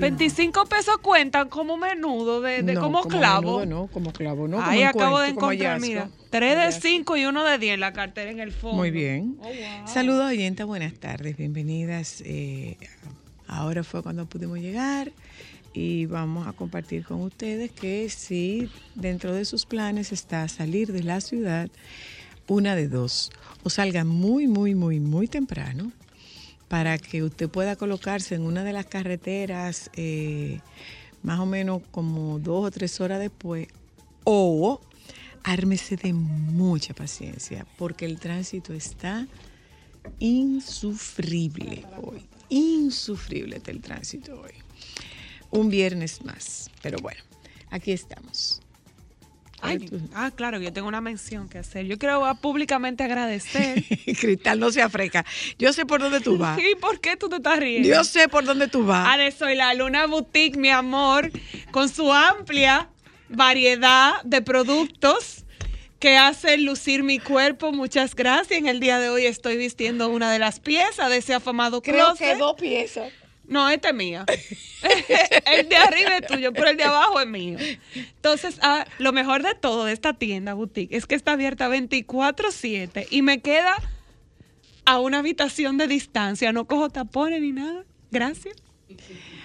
25 pesos cuentan como menudo de, de No, como como clavo. menudo no, como clavo, no. Ahí acabo de encontrar, mira, 3 de. 5 y uno de 10 en la cartera en el fondo. Muy bien. Oh, wow. Saludos, oyenta, buenas tardes, bienvenidas. Eh, ahora fue cuando pudimos llegar y vamos a compartir con ustedes que si dentro de sus planes está salir de la ciudad, una de dos, o salga muy, muy, muy, muy temprano para que usted pueda colocarse en una de las carreteras eh, más o menos como dos o tres horas después, o ármese de mucha paciencia, porque el tránsito está insufrible hoy. Insufrible está el tránsito hoy. Un viernes más, pero bueno, aquí estamos. Ay, ah, claro, yo tengo una mención que hacer. Yo quiero ah, públicamente agradecer. Cristal, no se afreca. Yo sé por dónde tú vas. ¿Y por qué tú te estás riendo? Yo sé por dónde tú vas. Ah, de Soy la Luna Boutique, mi amor, con su amplia variedad de productos que hacen lucir mi cuerpo. Muchas gracias. En el día de hoy estoy vistiendo una de las piezas de ese afamado Creo que closet. dos piezas. No, esta es mía. el de arriba es tuyo, pero el de abajo es mío. Entonces, ah, lo mejor de todo de esta tienda boutique es que está abierta 24/7 y me queda a una habitación de distancia. No cojo tapones ni nada. Gracias.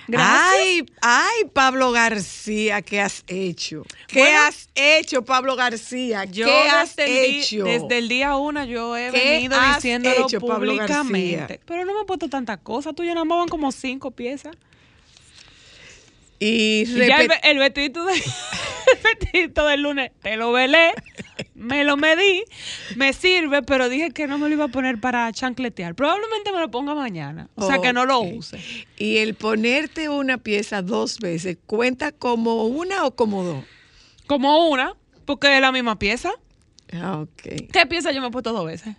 Gracias. Ay, ay, Pablo García, ¿qué has hecho? ¿Qué Bueno, has hecho, Pablo García? Yo ¿Qué has desde, el hecho? desde el día uno yo he ¿Qué venido diciéndolo hecho, públicamente. Pero no me he puesto tantas cosas. Tú ya nada más van como cinco piezas. Y Y ya el, el vestidito de, el vestidito del lunes te lo velé, me lo medí, me sirve, pero dije que no me lo iba a poner para chancletear. Probablemente me lo ponga mañana. O sea que no lo use. Y el ponerte una pieza dos veces, ¿cuenta como una o como dos? Como una, porque es la misma pieza. Ah, ok. ¿Qué pieza yo me he puesto dos veces?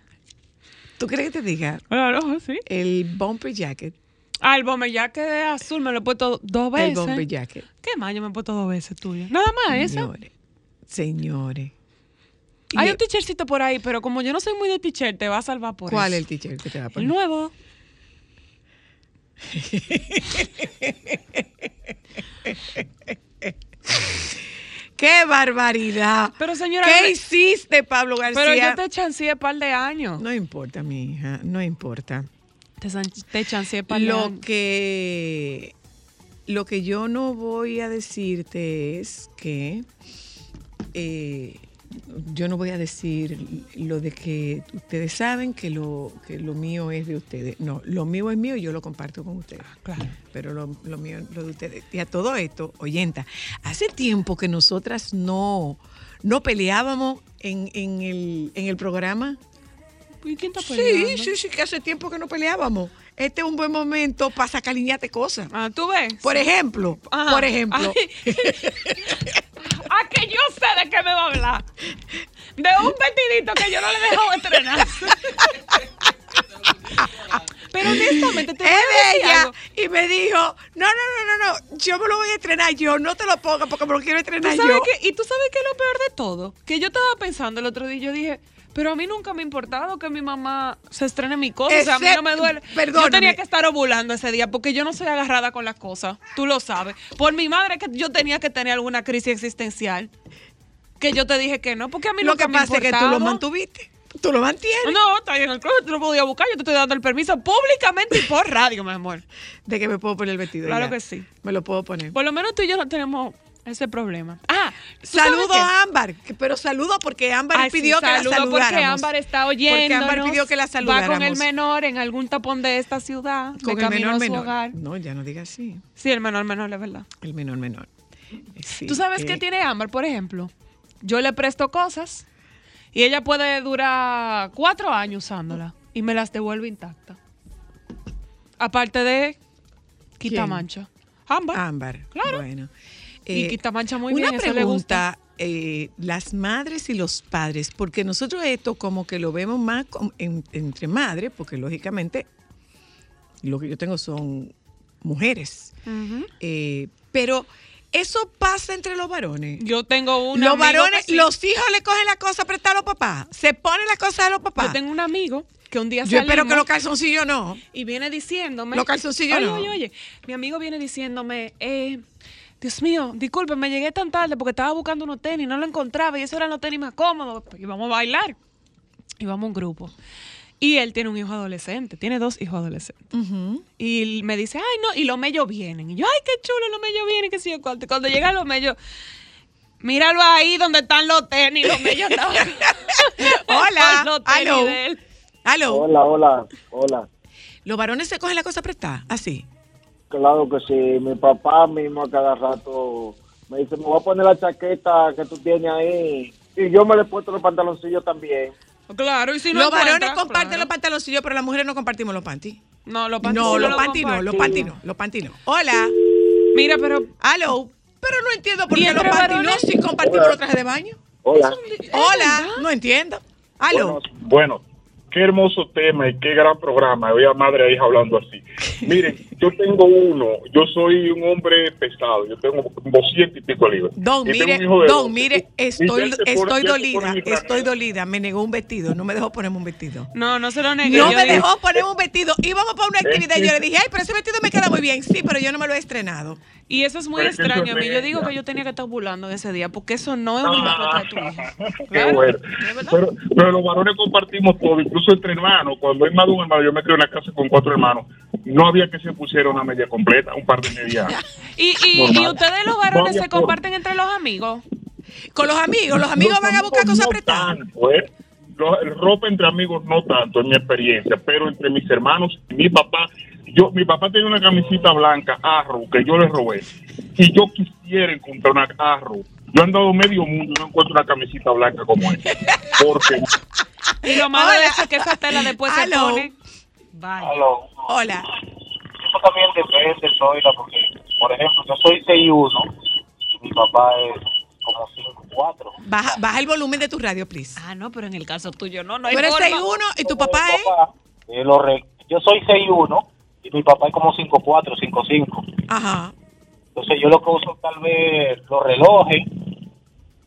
¿Tú crees que te diga Claro, sí. el bumper jacket? Ah, el bomber jacket de azul me lo he puesto dos veces. El bumper jacket. ¿Qué más? Yo me he puesto dos veces tuyo. Nada más esa. Señores, señores. Hay un t-shirtcito por ahí, pero como yo no soy muy de t-shirt, te va a salvar por ¿Cuál es eso. el t-shirt que te va a El poner? nuevo. ¡Qué barbaridad! Pero señora, ¿Qué hiciste, Pablo García? Pero yo te chanceé un par de años. No importa, mi hija, no importa. Te, san- te chanceé par de Lo que, lo que yo no voy a decirte es que eh, yo no voy a decir lo de que ustedes saben que lo, que lo mío es de ustedes. No, lo mío es mío y yo lo comparto con ustedes. Claro. Pero lo, lo mío es lo de ustedes. Y a todo esto, oyenta, hace tiempo que nosotras no, no peleábamos en, en el, en el programa. ¿Y quién está Sí, peleando? sí, sí, que hace tiempo que no peleábamos. Este es un buen momento para sacaliñarte cosas. Ah, ¿tú ves? Por ejemplo, Ajá. por ejemplo, Ay. ah, que yo sé de qué me va a hablar. De un vestidito que yo no le dejo estrenar. Pero honestamente, te voy es a de decir ella algo. y me dijo, no, no, no, no, no, yo me lo voy a estrenar yo, no te lo pongas porque me lo quiero ¿Tú estrenar sabes yo. Y tú sabes qué es lo peor de todo, que yo estaba pensando el otro día, y yo dije, pero a mí nunca me ha importado que mi mamá se estrene mi cosa, o sea, a mí no me duele. Yo perdóname. tenía que estar ovulando ese día porque yo no soy agarrada con las cosas, tú lo sabes. Por mi madre que yo tenía que tener alguna crisis existencial, que yo te dije que no, porque a mí Lo nunca que me pasa es que tú lo mantuviste, tú lo mantienes. No, está ahí en el closet, tú lo podías buscar, yo te estoy dando el permiso públicamente y por radio, mi amor. De que me puedo poner el vestido. Claro ya. que sí. Me lo puedo poner. Por lo menos tú y yo no tenemos ese problema. Ah, ¿tú sabes Saludo a Ámbar, pero saludo porque Ámbar Ay, sí, pidió que la saludáramos. porque Ámbar está oyendo. Porque Ámbar pidió que la saludáramos. Va con el menor en algún tapón de esta ciudad, Con de el camino menor a su menor. hogar. No, ya no digas así. Sí, el menor menor, es verdad. El menor menor. Eh, sí, ¿Tú sabes eh, qué tiene Ámbar, por ejemplo? Yo le presto cosas y ella puede durar cuatro años usándola y me las devuelve intactas. Aparte de quitamancha. Ámbar. Ámbar. Claro. Bueno. Y Eh, quitamancha muy una bien, eso le gusta. pregunta, eh, las madres y los padres, porque nosotros esto como que lo vemos más en- entre madres, porque lógicamente lo que yo tengo son mujeres. Eh, pero eso pasa entre los varones. Yo tengo un los amigo varones, que sí. los hijos le cogen la cosa prestada a los papás, se ponen las cosas a los papás. Yo tengo un amigo que un día Yo espero que los calzoncillos no. y viene diciéndome. Los calzoncillos oye, no. Oye, oye, mi amigo viene diciéndome, eh, Dios mío, disculpe, me llegué tan tarde porque estaba buscando unos tenis, no lo encontraba y esos eran los tenis más cómodos. Y vamos a bailar. Y vamos a un grupo. Y él tiene un hijo adolescente, tiene dos hijos adolescentes. Y me dice, ay, no, y los mellos vienen. Y yo, ay, qué chulo, los mellos vienen, que sí, yo cuando, cuando llegan los mellos, míralo ahí donde están los tenis, los mellos no. Hola, Los tenis de él. Hola, hola, hola. los varones se cogen la cosa prestada, así. Claro que sí. Mi papá mismo a cada rato me dice, me voy a poner la chaqueta que tú tienes ahí. Y yo me le he puesto los pantaloncillos también. Claro, y si no los varones comparten claro. los pantaloncillos, pero las mujeres no compartimos los panties. No, los panties No, sí los lo panties no, los panties no, los panties no. Hola, Mira, pero aló, pero no entiendo por ¿Y qué los panties no si compartimos los trajes de baño. Hola. Hola, no entiendo. Aló. Bueno, bueno, qué hermoso tema y qué gran programa. Voy a madre e hija hablando así. Miren, yo tengo uno, yo soy un hombre pesado, yo tengo 200 y pico libras. Don, Y mire, don, 12. mire, estoy, estoy dolida, estoy dolida. Me negó un vestido, no me dejó ponerme un vestido. no, no se lo negué. No Yo me digo- dejó ponerme un vestido. Íbamos para una actividad y yo le dije, ay, pero ese vestido me queda muy bien. Sí, pero yo no me lo he estrenado. Y eso es muy Pero es extraño a mí. Yo digo que yo tenía que estar burlando ese día, porque eso no es una mascota de tu hija. Qué Claro, bueno. Pero, pero los varones compartimos todo, incluso entre hermanos. Cuando hay más de un hermano, yo me creo en la casa con cuatro hermanos, no había que se pusiera una media completa, un par de medias. Y, y, y ustedes los No varones se comparten entre los amigos. Con los amigos, los amigos van a buscar amigos cosas no prestadas. tanto, ¿eh? Lo- el ropa entre amigos no tanto, en mi experiencia, pero entre mis hermanos y mi papá, yo, mi papá tiene una camisita blanca, Arrow, que yo le robé. Si yo quisiera encontrar una Arrow, yo he andado medio mundo y no encuentro una camisita blanca como esa. Porque, Y lo malo de eso es que esa tela después se Aló. pone. Vaya. Aló. Hola. Eso también depende, Zoila, porque, por ejemplo, yo soy 6'1 y mi papá es como 5'4. Baja, baja el volumen de tu radio, please. Ah, no, pero en el caso tuyo no, no hay Tú eres forma. 6'1 y tu papá es. Eh, lo re- Yo soy 6'1 y mi papá es como 5'4, 5'5. Ajá. Entonces yo lo que uso tal vez los relojes,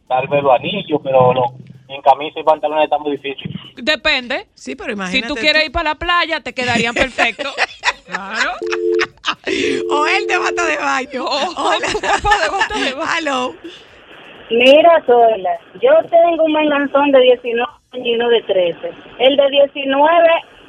tal vez los anillos, pero lo- en camisa y pantalones está muy difícil. Depende. Sí, pero Si imagínate. tú quieres ir para la playa, te quedarían perfectos. claro. O el de bata de baño. O- papá de bata de baño. Mira, Zoila, yo tengo un menganzón de 19 años y uno de 13. El de 19,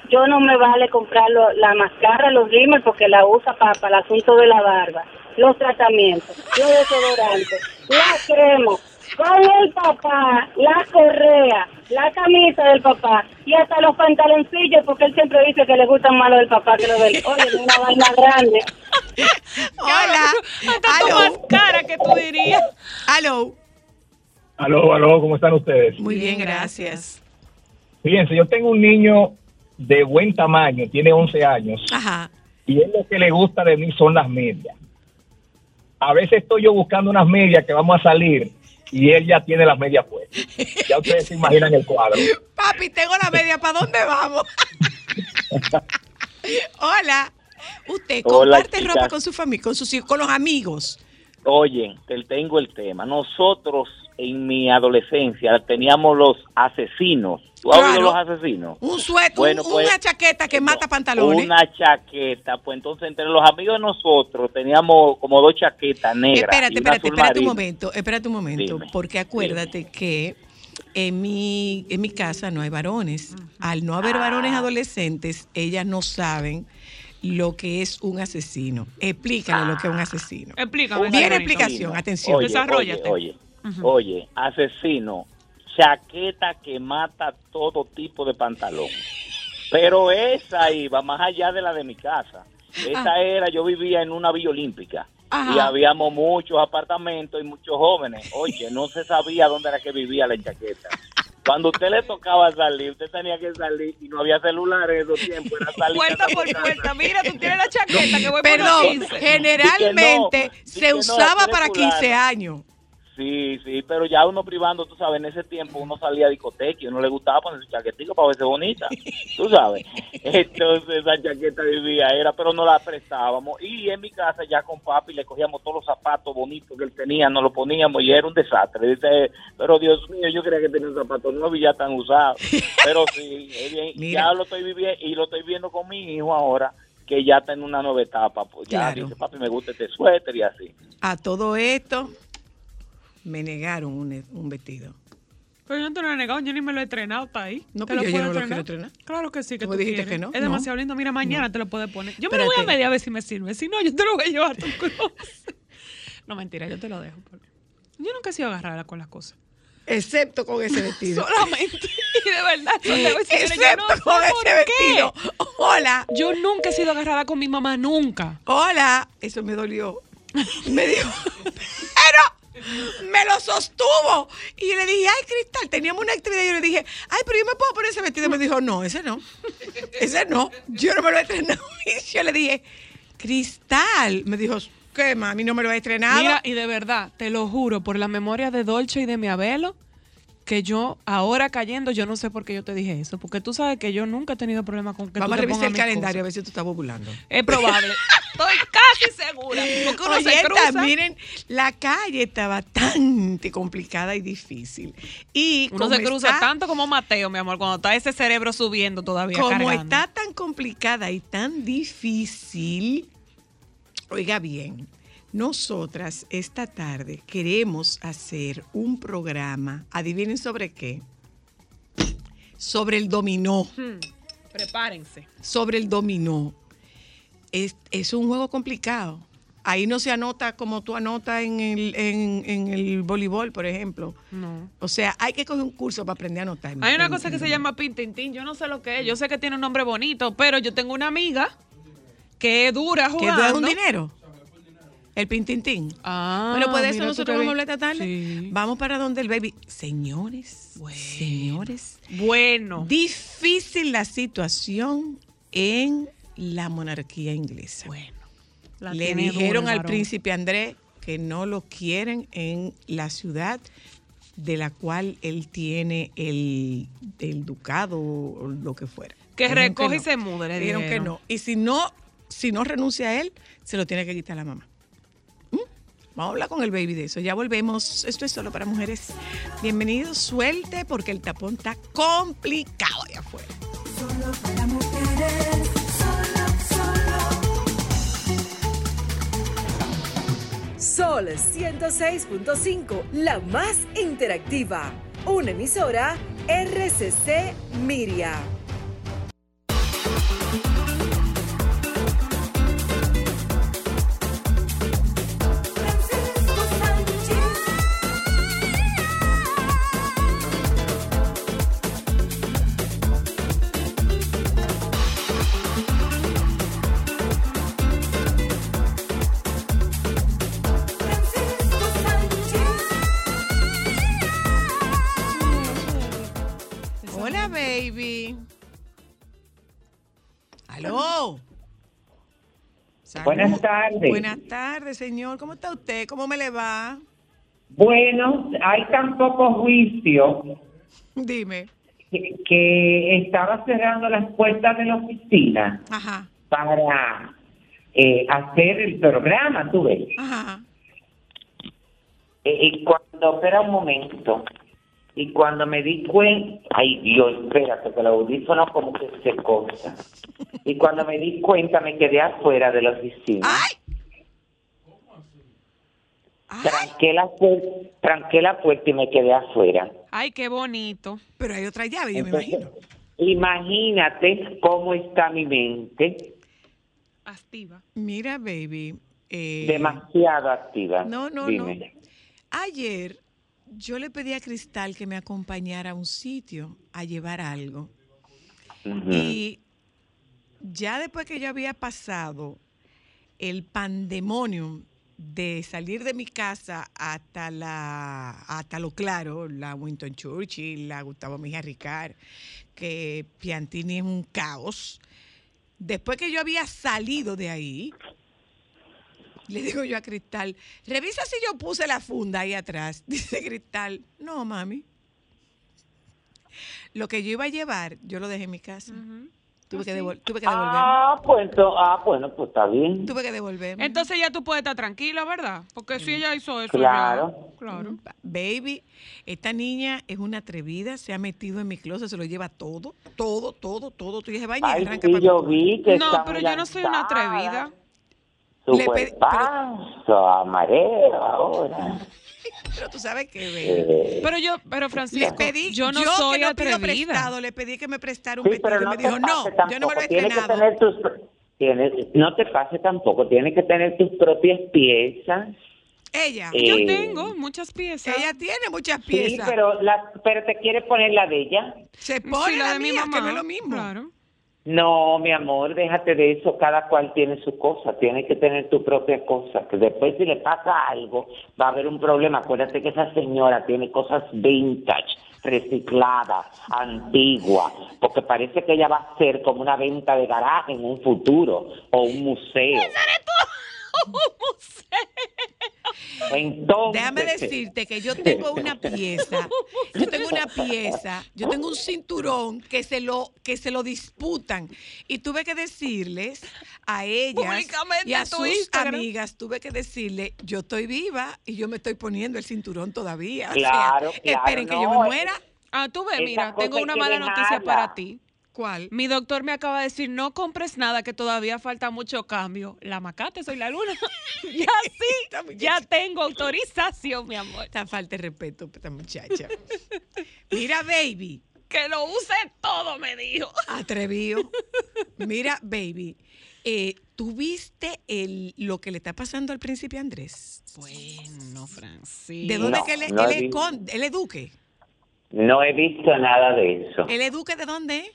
yo no me vale comprar lo- la mascara, los rímel, porque la usa para el asunto de la barba, los tratamientos, los desodorantes, la crema, con el papá, la correa, la camisa del papá y hasta los pantaloncillos, porque él siempre dice que le gustan más los del papá que los del... Oye, es una vaina grande. Hola. Hasta tu más cara que tú dirías. Aló. Aló, aló, ¿cómo están ustedes? Muy bien, Bien, gracias. Fíjense, yo tengo un niño de buen tamaño, tiene 11 años, Ajá. y él lo que le gusta de mí son las medias. A veces estoy yo buscando unas medias que vamos a salir y él ya tiene las medias puestas. Ya ustedes se imaginan el cuadro. Papi, tengo la media. ¿Para dónde vamos? Hola. Usted Hola, comparte chicas. ropa con su familia, con sus hijos, con los amigos. Oye, te tengo el tema. Nosotros en mi adolescencia teníamos los asesinos. ¿Tú has Claro. oído los asesinos? Un suéter, Bueno, un- pues, una chaqueta que mata pantalones. Una chaqueta. Pues entonces entre los amigos de nosotros teníamos como dos chaquetas negras. Espérate, y una espérate, azul espérate un momento, espérate un momento, Dime, porque acuérdate que en mi, en mi casa no hay varones. Al no Ah. haber varones adolescentes, ellas no saben lo que es un asesino. Explícale lo que es un asesino. Explícame. Viene Carolina. explicación, atención. Oye, Desarróllate. Oye, oye, oye, asesino, chaqueta que mata todo tipo de pantalón. Pero esa iba más allá de la de mi casa. Esa era, yo vivía en una villa olímpica. Ajá. Y habíamos muchos apartamentos y muchos jóvenes. Oye, no se sabía dónde era que vivía la chaqueta. Cuando usted le tocaba salir, usted tenía que salir y no había celulares en esos tiempos. Era salir Puerta por casa. puerta. Mira, tú tienes la chaqueta que voy por Perdón, 15. generalmente no, se no, usaba para quiere 15 fulano. años. Sí, sí, pero ya uno privando, tú sabes, en ese tiempo uno salía a discoteca y uno le gustaba poner su chaquetita para verse bonita, tú sabes. Entonces esa chaqueta vivía era, pero no la prestábamos. Y en mi casa ya con papi le cogíamos todos los zapatos bonitos que él tenía, nos los poníamos y era un desastre. Dice, pero Dios mío, yo creía que tenía un zapato nuevo y ya tan usado. Pero sí, es bien, ya lo estoy viviendo y lo estoy viendo con mi hijo ahora que ya está en una nueva etapa. Pues ya Claro. dice, papi, me gusta este suéter y así. A todo esto me negaron un, un vestido. Pero yo no te lo he negado, yo ni me lo he estrenado, está ahí. No, ¿Te pero yo- yo puedo no lo quiero estrenar. Claro que sí, que Tú dijiste quieres. que no. Es No. demasiado lindo. Mira, mañana te lo puedes poner. Yo me lo voy a medir a ver si me sirve. Si no, yo te lo voy a llevar a tu. No, mentira, yo te lo dejo. Yo nunca he sido agarrada con las cosas. Excepto con ese vestido. Solamente. Y de verdad, yo te voy a decir, yo Excepto no con ese qué. vestido. Hola. Yo nunca he sido agarrada con mi mamá, nunca. Hola. Eso me dolió. Me dijo, me lo sostuvo. Y le dije, ay, Cristal, teníamos una actividad. Y yo le dije, ay, pero yo me puedo poner ese vestido. Y me dijo, no, ese no. Ese no. Yo no me lo he estrenado. Y yo le dije, Cristal. Me dijo, ¿qué, mami? No me lo he estrenado. Mira, y de verdad, te lo juro, por la memoria de Dolce y de mi abuelo, que yo, ahora cayendo, yo no sé por qué yo te dije eso, porque tú sabes que yo nunca he tenido problema con que Vamos a tú te revisar pongas el calendario a ver si tú estás ovulando. Es probable. Estoy casi segura. Porque uno se cruza. miren, la calle está bastante complicada y difícil. Y Uno se cruza está- tanto como Mateo, mi amor, cuando está ese cerebro subiendo todavía. Como cargando. está tan complicada y tan difícil, oiga bien, nosotras esta tarde queremos hacer un programa, adivinen sobre qué, sobre el dominó, Hmm, Prepárense. sobre el dominó. Es, es un juego complicado. Ahí no se anota como tú anotas en el, en, en el voleibol, por ejemplo. No. O sea, hay que coger un curso para aprender a anotar. Hay una cosa que se llama Pintintín. Yo no sé lo que es. Yo sé que tiene un nombre bonito, pero yo tengo una amiga que dura ¿Que jugando. es un dinero? El pintintín. Ah, bueno, pues de eso nosotros vamos a hablar esta tarde. Sí. Vamos para donde el baby. Señores, señores, Bueno. difícil la situación en la monarquía inglesa. Bueno. la Le dura dijeron al varón. príncipe Andrés que no lo quieren en la ciudad de la cual él tiene el, el ducado o lo que fuera. Que Dijeron recoge y no. se mude, le dijeron que dijeron. no. Y si no, si no renuncia a él, se lo tiene que quitar la mamá. Vamos a hablar con el baby de eso. Ya volvemos. Esto es solo para mujeres. Bienvenidos, suelte, porque el tapón está complicado allá afuera. Solo para mujeres, solo. Sol 106.5, la más interactiva. Una emisora RCC Miria. Buenas tardes. Buenas tardes, señor. ¿Cómo está usted? ¿Cómo me le va? Bueno, hay tan poco juicio Dime. que, que estaba cerrando las puertas de la oficina Ajá, para eh, hacer el programa, tú ves. ajá. Eh, y cuando, espera un momento, y cuando me di cuenta, ay Dios, espérate, que el audífono como que se corta. Y cuando me di cuenta me quedé afuera de la oficina. ¡Ay! Tranqué la, tranqué la puerta y me quedé afuera. Ay, qué bonito. Pero hay otra llave, yo me imagino. Imagínate cómo está mi mente, Activa. Mira, baby. eh, demasiado activa. No, no, Dime. no. Ayer yo le pedí a Cristal que me acompañara a un sitio a llevar algo. Y ya después que yo había pasado el pandemonium de salir de mi casa hasta la hasta lo claro, la Winton Churchill, la Gustavo Mejía Ricard, que Piantini es un caos. Después que yo había salido de ahí, le digo yo a Cristal, revisa si yo puse la funda ahí atrás. Dice Cristal, no, mami. Lo que yo iba a llevar, yo lo dejé en mi casa. Tuve, que devol- tuve que devolver. Ah, pues, ah, bueno, pues está bien. Tuve que devolver. Entonces ya tú puedes estar tranquila, ¿verdad? Porque si ella hizo eso Claro. ya. Claro. Baby, esta niña es una atrevida, se ha metido en mi closet, se lo lleva todo, todo, todo, todo. Tú dices, Ay, arranca sí, para yo vi que No, pero yo no soy una atrevida. Su Le pedí- cuerpazo, amarelo ahora. Pero tú sabes que, baby. Eh, Pero yo, pero Le Francisco, pedí, yo no que soy no pido atrevida. prestado, le pedí que me prestara un sí, vestido y no me dijo, no, yo no me lo he que tener tus... Tienes, no te pase tampoco, tienes que tener tus propias piezas. Ella, Eh, Yo tengo muchas piezas. ella tiene muchas Sí, piezas. pero, la, pero te quiere poner la de ella. se pone Sí, la, de mi mía, mamá. que no es lo mismo. Claro. No, mi amor, déjate de eso. Cada cual tiene su cosa. Tienes que tener tu propia cosa. Que después, si le pasa algo, va a haber un problema. Acuérdate que esa señora tiene cosas vintage, recicladas, antiguas. Porque parece que ella va a ser como una venta de garaje en un futuro o un museo. Entonces, Déjame decirte que yo tengo una pieza, yo tengo una pieza, yo tengo un cinturón que se lo que se lo disputan y tuve que decirles a ellas y a sus Instagram. amigas, tuve que decirle, yo estoy viva y yo me estoy poniendo el cinturón todavía. O Claro, sea, claro, esperen que yo me muera. Ah, tú ves, mira, tengo una mala noticia para ti. ¿Cuál? Mi doctor me acaba de decir, no compres nada, que todavía falta mucho cambio. La macate, soy la luna. ya sí, ya tengo autorización, mi amor. Esta falta de respeto, esta muchacha. Mira, baby, Que lo use todo, me dijo. atrevido. Mira, baby, eh, ¿tuviste el, lo que le está pasando al príncipe Andrés? Bueno, Francisco. ¿De dónde No, que él, es- no él he es visto. con- él es duque? no he visto nada de eso. ¿El es duque de dónde es?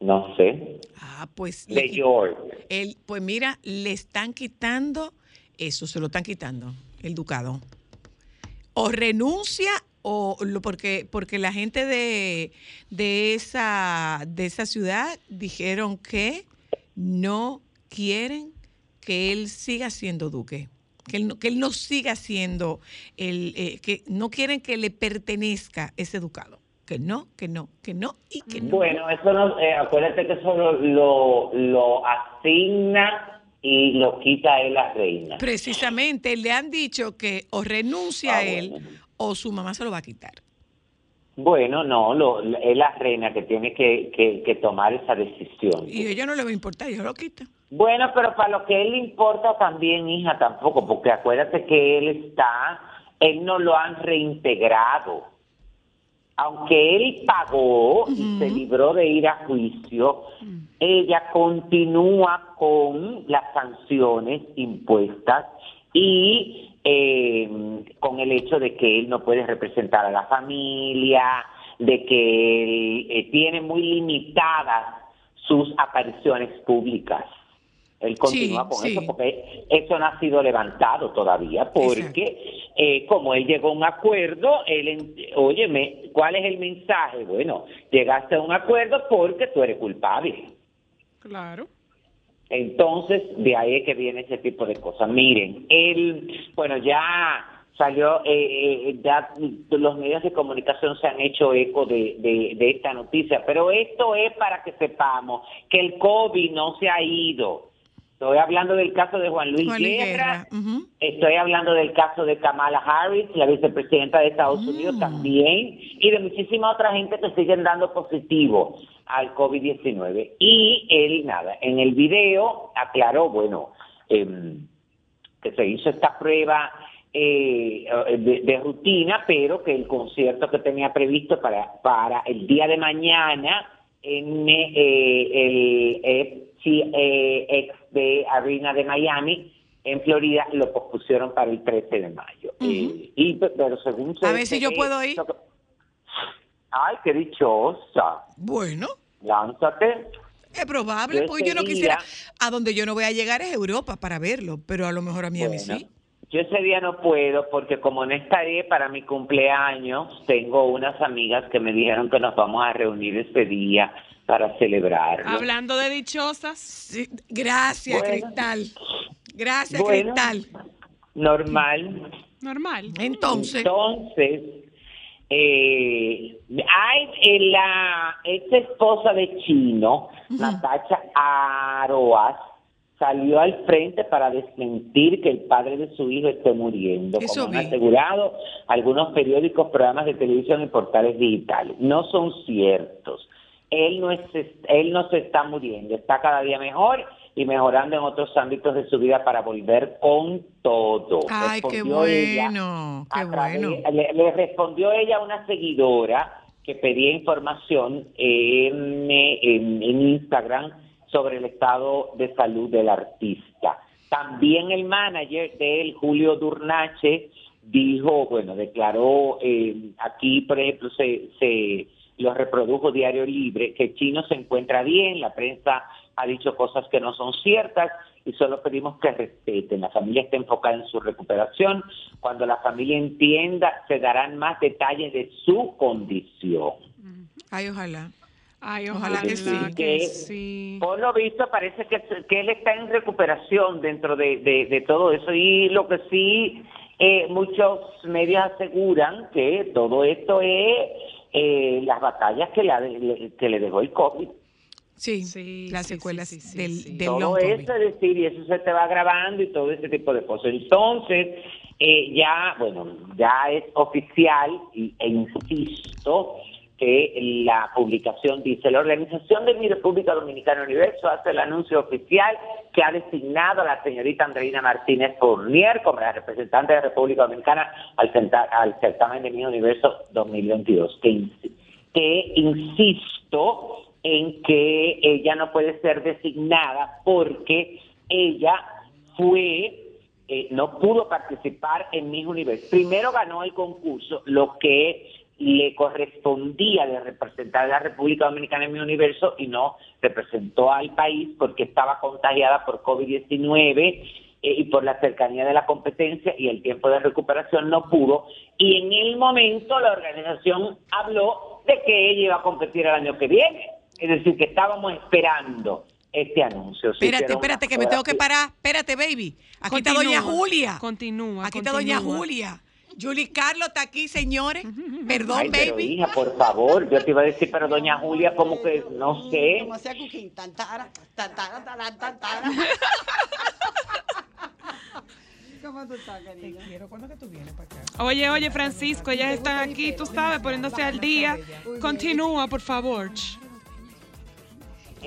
No sé. Ah, pues, De York. él- pues mira, le están quitando, eso se lo están quitando, el ducado. O renuncia o lo, porque, porque la gente de, de, esa, de esa ciudad dijeron que no quieren que él siga siendo duque. Que él no, que él no siga siendo el, eh, que no quieren que le pertenezca ese ducado. Que no, que no, que no y que no. Bueno, eso no, eh, acuérdate que eso lo, lo, asigna y lo quita él la reina. Precisamente le han dicho que o renuncia Ah, a él bueno. o su mamá se lo va a quitar. Bueno, no, lo, es la reina que tiene que, que, que tomar esa decisión. Y a ella no le va a importar, ella lo quita. Bueno, pero para lo que a él le importa también, hija, tampoco, porque acuérdate que él está, él no lo han reintegrado. Aunque él pagó y se libró de ir a juicio, ella continúa con las sanciones impuestas y eh, con el hecho de que él no puede representar a la familia, de que él eh, tiene muy limitadas sus apariciones públicas. Él continúa Sí, con sí. eso porque eso no ha sido levantado todavía, porque eh, como él llegó a un acuerdo, él, óyeme, ¿cuál es el mensaje? Bueno, llegaste a un acuerdo porque tú eres culpable. Claro. Entonces, de ahí es que viene ese tipo de cosas. Miren, él, bueno, ya salió, eh, eh, ya los medios de comunicación se han hecho eco de, de, de esta noticia, pero esto es para que sepamos que el COVID no se ha ido. Estoy hablando del caso de Juan Luis Juan Luis Guerra, Guerra, ujú. estoy hablando del caso de Kamala Harris, la vicepresidenta de Estados Mm. Unidos también, y de muchísima otra gente que siguen dando positivo al COVID-19. Y él, nada, en el video aclaró, bueno, em, que se hizo esta prueba eh, de, de rutina, pero que el concierto que tenía previsto para, para el día de mañana en eh, el FTX de Arena de Miami, en Florida, lo pospusieron para el 13 de mayo. Eh, y, pero según se- A ver si yo puedo ir. Ay, qué dichosa. Bueno, Lánzate. es probable, porque yo no quisiera. A donde yo no voy a llegar es Europa para verlo, pero a lo mejor a mí Bueno, sí. Yo ese día no puedo porque como no estaré para mi cumpleaños, tengo unas amigas que me dijeron que nos vamos a reunir ese día para celebrarlo. Hablando de dichosas. Sí, gracias, Bueno. Cristal. Gracias, Bueno. Cristal. Normal. Normal. Entonces, Entonces, eh, hay eh, la ex esposa de Chino, Natacha Aroas, salió al frente para desmentir que el padre de su hijo esté muriendo, Eso como han asegurado algunos periódicos, programas de televisión y portales digitales. No son ciertos. Él no, es, él no se está muriendo, está cada día mejor y mejorando en otros ámbitos de su vida para volver con todo. ay, qué Respondió bueno, qué través- bueno. Le, le respondió ella a una seguidora que pedía información en, en- en Instagram sobre el estado de salud del artista. También el manager de él, Julio Durnache, dijo, bueno, declaró eh, aquí, por ejemplo, se, se lo reprodujo Diario Libre, que Chino se encuentra bien, la prensa ha dicho cosas que no son ciertas y solo pedimos que respeten. La familia está enfocada en su recuperación. Cuando la familia entienda, se darán más detalles de su condición. Ay, ojalá. Ay, Ojalá ojalá que sí. Que- sí. Por lo visto, parece que, que él está en recuperación dentro de, de- de todo eso. Y lo que sí, eh, muchos medios aseguran que todo esto es eh, las batallas que, la- le, que le dejó el COVID. Sí, Sí, las sí, secuelas sí, sí, del, sí. del todo eso, es decir, y eso se te va grabando y todo ese tipo de cosas. Entonces, eh, ya, bueno, ya es oficial y, e insisto que la publicación dice, la Organización de mi República Dominicana Universo hace el anuncio oficial que ha designado a la señorita Andreina Martínez Fournier como la representante de República Dominicana al, certamen de mi Universo 2022, que, que insisto en que ella no puede ser designada porque ella fue eh, no pudo participar en Miss Universo. Primero ganó el concurso, lo que le correspondía de representar a la República Dominicana en Miss Universo y no representó al país porque estaba contagiada por COVID-19 eh, y por la cercanía de la competencia y el tiempo de recuperación no pudo. Y en el momento la organización habló de que ella iba a competir el año que viene. Es decir, que estábamos esperando este anuncio. Espérate, espérate, que me tengo que parar. Espérate, baby. Aquí está Doña Julia. Continúa. Aquí está Doña. Julia. Julie Carlos está aquí, señores. Perdón, Ay, pero baby. hija, por favor, yo te iba a decir, pero doña Julia, como que, no sé. Como hacía Cuquín, tan, tara, tan, tara, tan, tan, tara. ¿Cómo tú estás, querida? Quiero cuando que tú vienes para acá. Oye, oye, Francisco, ellas están aquí, tú sabes, poniéndose al día. Continúa, por favor.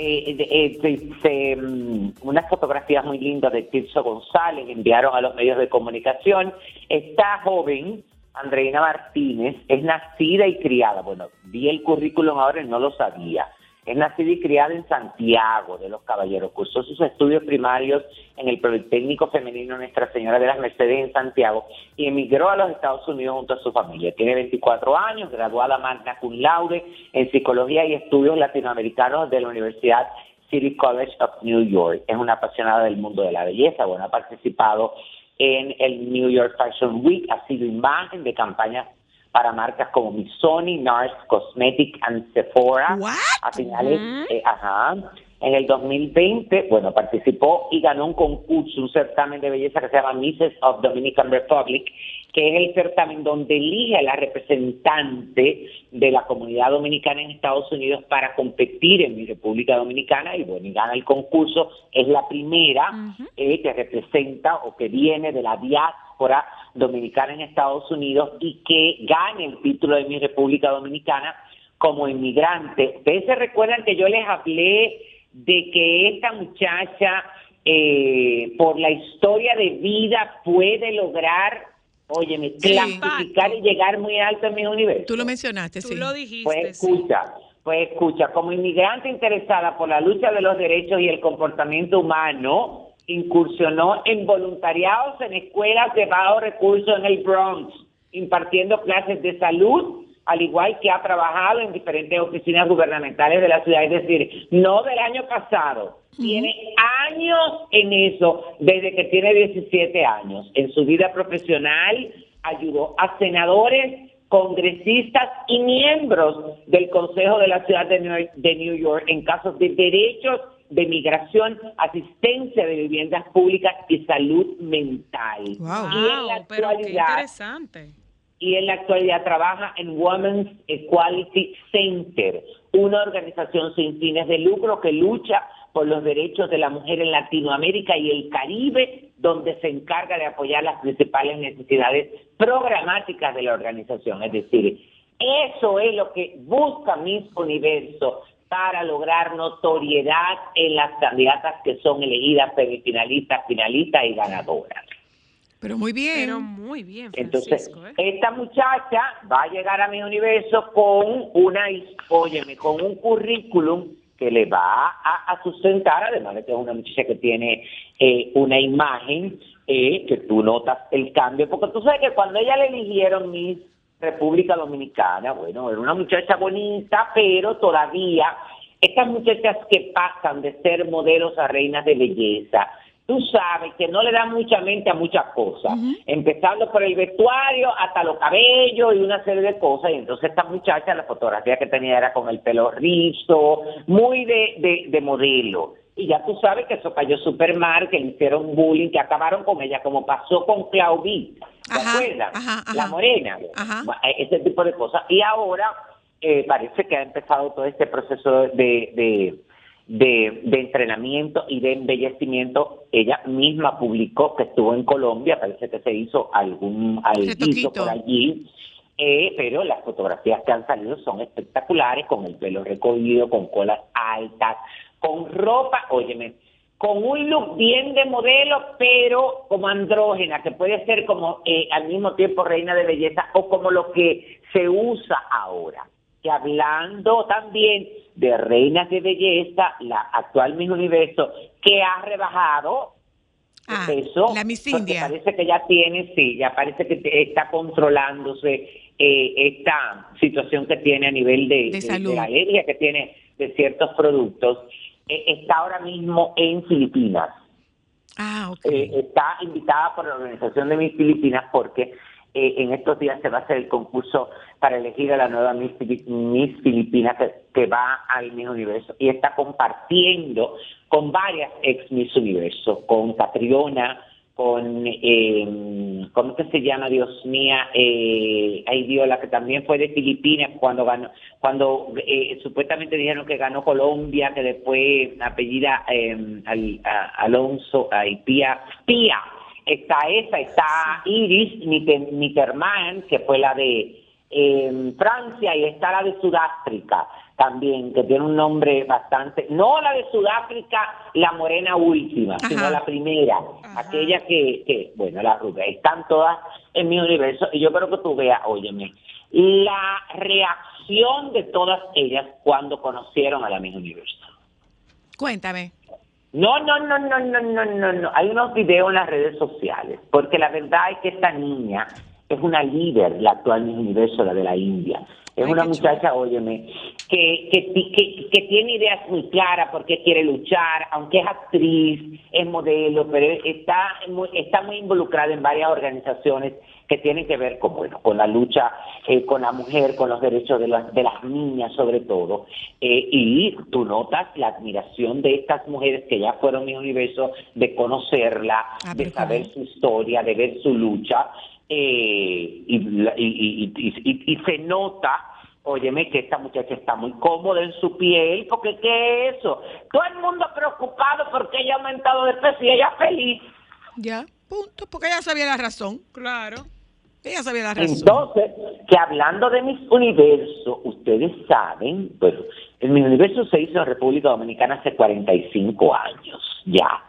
Eh, eh, mm, unas fotografías muy lindas de Tirso González enviaron a los medios de comunicación. Esta joven, Andreina Martínez, es nacida y criada. Bueno, vi el currículum ahora y no lo sabía. Es nacida y criada en Santiago de los Caballeros. Cursó sus estudios primarios en el Politécnico Femenino Nuestra Señora de las Mercedes en Santiago y emigró a los Estados Unidos junto a su familia. Tiene 24 años, graduada magna cum laude en Psicología y Estudios Latinoamericanos de la Universidad City College of New York. Es una apasionada del mundo de la belleza. Bueno, ha participado en el New York Fashion Week, ha sido imagen de campañas para marcas como Missoni, NARS Cosmetic and Sephora. What? A finales, eh, ajá. En el 2020, bueno, participó y ganó un concurso, un certamen de belleza que se llama Mrs. of Dominican Republic, que es el certamen donde elige a la representante de la comunidad dominicana en Estados Unidos para competir en mi República Dominicana y bueno, y gana el concurso. Es la primera eh, que representa o que viene de la diáspora dominicana en Estados Unidos y que gane el título de mi República Dominicana como inmigrante. Ustedes se recuerdan que yo les hablé de que esta muchacha, eh, por la historia de vida, puede lograr, óyeme, Sí. clasificar y llegar muy alto en mi universo. Tú lo mencionaste, sí. Pues escucha, pues escucha, como inmigrante interesada por la lucha de los derechos y el comportamiento humano, incursionó en voluntariados en escuelas de bajo recursos en el Bronx, impartiendo clases de salud, al igual que ha trabajado en diferentes oficinas gubernamentales de la ciudad, es decir, no del año pasado, tiene años en eso, desde que tiene 17 años. En su vida profesional ayudó a senadores, congresistas y miembros del Consejo de la Ciudad de New- de New York en casos de derechos de migración, asistencia de viviendas públicas y salud mental. Y en la pero qué actualidad, interesante. y en la actualidad trabaja en Women's Equality Center, una organización sin fines de lucro que lucha por los derechos de la mujer en Latinoamérica y el Caribe, donde se encarga de apoyar las principales necesidades programáticas de la organización. Es decir, eso es lo que busca Miss Universo para lograr notoriedad en las candidatas que son elegidas semifinalistas, finalistas y ganadoras. Pero muy bien. Pero muy bien, Entonces. ¿eh? esta muchacha va a llegar a mi universo con una, óyeme, con un currículum que le va a, a sustentar, además de que es una muchacha que tiene eh, una imagen eh, que tú notas el cambio, porque tú sabes que cuando ella le eligieron Miss República Dominicana, bueno, era una muchacha bonita, pero todavía estas muchachas que pasan de ser modelos a reinas de belleza, tú sabes que no le dan mucha mente a muchas cosas, empezando por el vestuario hasta los cabellos y una serie de cosas. Y entonces esta muchacha, la fotografía que tenía era con el pelo rizo, muy de, de, de modelo. Y ya tú sabes que eso cayó súper mal, que le hicieron bullying, que acabaron con ella, como pasó con Claudie, ¿te acuerdas? La morena, Bueno, ese tipo de cosas. Y ahora eh, parece que ha empezado todo este proceso de, de, de, de entrenamiento y de embellecimiento. Ella misma publicó que estuvo en Colombia, parece que se hizo algún Retoquito. por allí. Eh, pero las fotografías que han salido son espectaculares, con el pelo recogido, con colas altas, con ropa, óyeme, con un look bien de modelo, pero como andrógena, que puede ser como eh, al mismo tiempo reina de belleza o como lo que se usa ahora. Que hablando también de reinas de belleza, la actual Miss Universo, que ha rebajado Ah, peso, la Miss India. parece que ya tiene, sí, ya parece que está controlándose eh, esta situación que tiene a nivel de, de la alergia que tiene de ciertos productos. Eh, está ahora mismo en Filipinas. Ah, ok. Eh, está invitada por la Organización de Miss Filipinas porque eh, en estos días se va a hacer el concurso para elegir a la nueva Miss, Miss Filipinas que, que va al Miss Universo y está compartiendo con varias ex Miss Universo, con Catriona, con, eh, ¿cómo que se llama, Dios mía? Eh, ay, Dios, la que también fue de Filipinas cuando ganó, cuando eh, supuestamente dijeron que ganó Colombia, que después apellida eh, al- a- Alonso, ay, Pía, Pía, está esa, está Iris Mitter- Mitterman, que fue la de eh, Francia, y está la de Sudáfrica también, que tiene un nombre bastante, no la de Sudáfrica, la morena última, sino la primera, aquella que, que, bueno, la rubia, están todas en mi universo, y yo creo que tú veas, óyeme, la reacción de todas ellas cuando conocieron a la Miss Universo. Cuéntame. No, no, no, no, no, no, no, no. Hay unos videos en las redes sociales, porque la verdad es que esta niña es una líder, la actual Miss Universo, la de la India. Es Ay, una muchacha, óyeme, que, que, que, que tiene ideas muy claras porque quiere luchar, aunque es actriz, es modelo, pero está muy, está muy involucrada en varias organizaciones que tienen que ver con, bueno, con la lucha eh, con la mujer, con los derechos de, las de las niñas sobre todo. Eh, y tú notas la admiración de estas mujeres que ya fueron mi universo, de conocerla, Ah, de saber su historia, de ver su lucha. Eh, y, y- y- y- y- y se nota, óyeme, que esta muchacha está muy cómoda en su piel, porque ¿qué es eso? Todo el mundo preocupado porque ella ha aumentado de peso y ella feliz. Ya, punto, porque ella sabía la razón. Claro. Ella sabía la razón. Entonces, que hablando de mis universos, ustedes saben, bueno, el Miss Universo se hizo en República Dominicana hace 45 años, ya.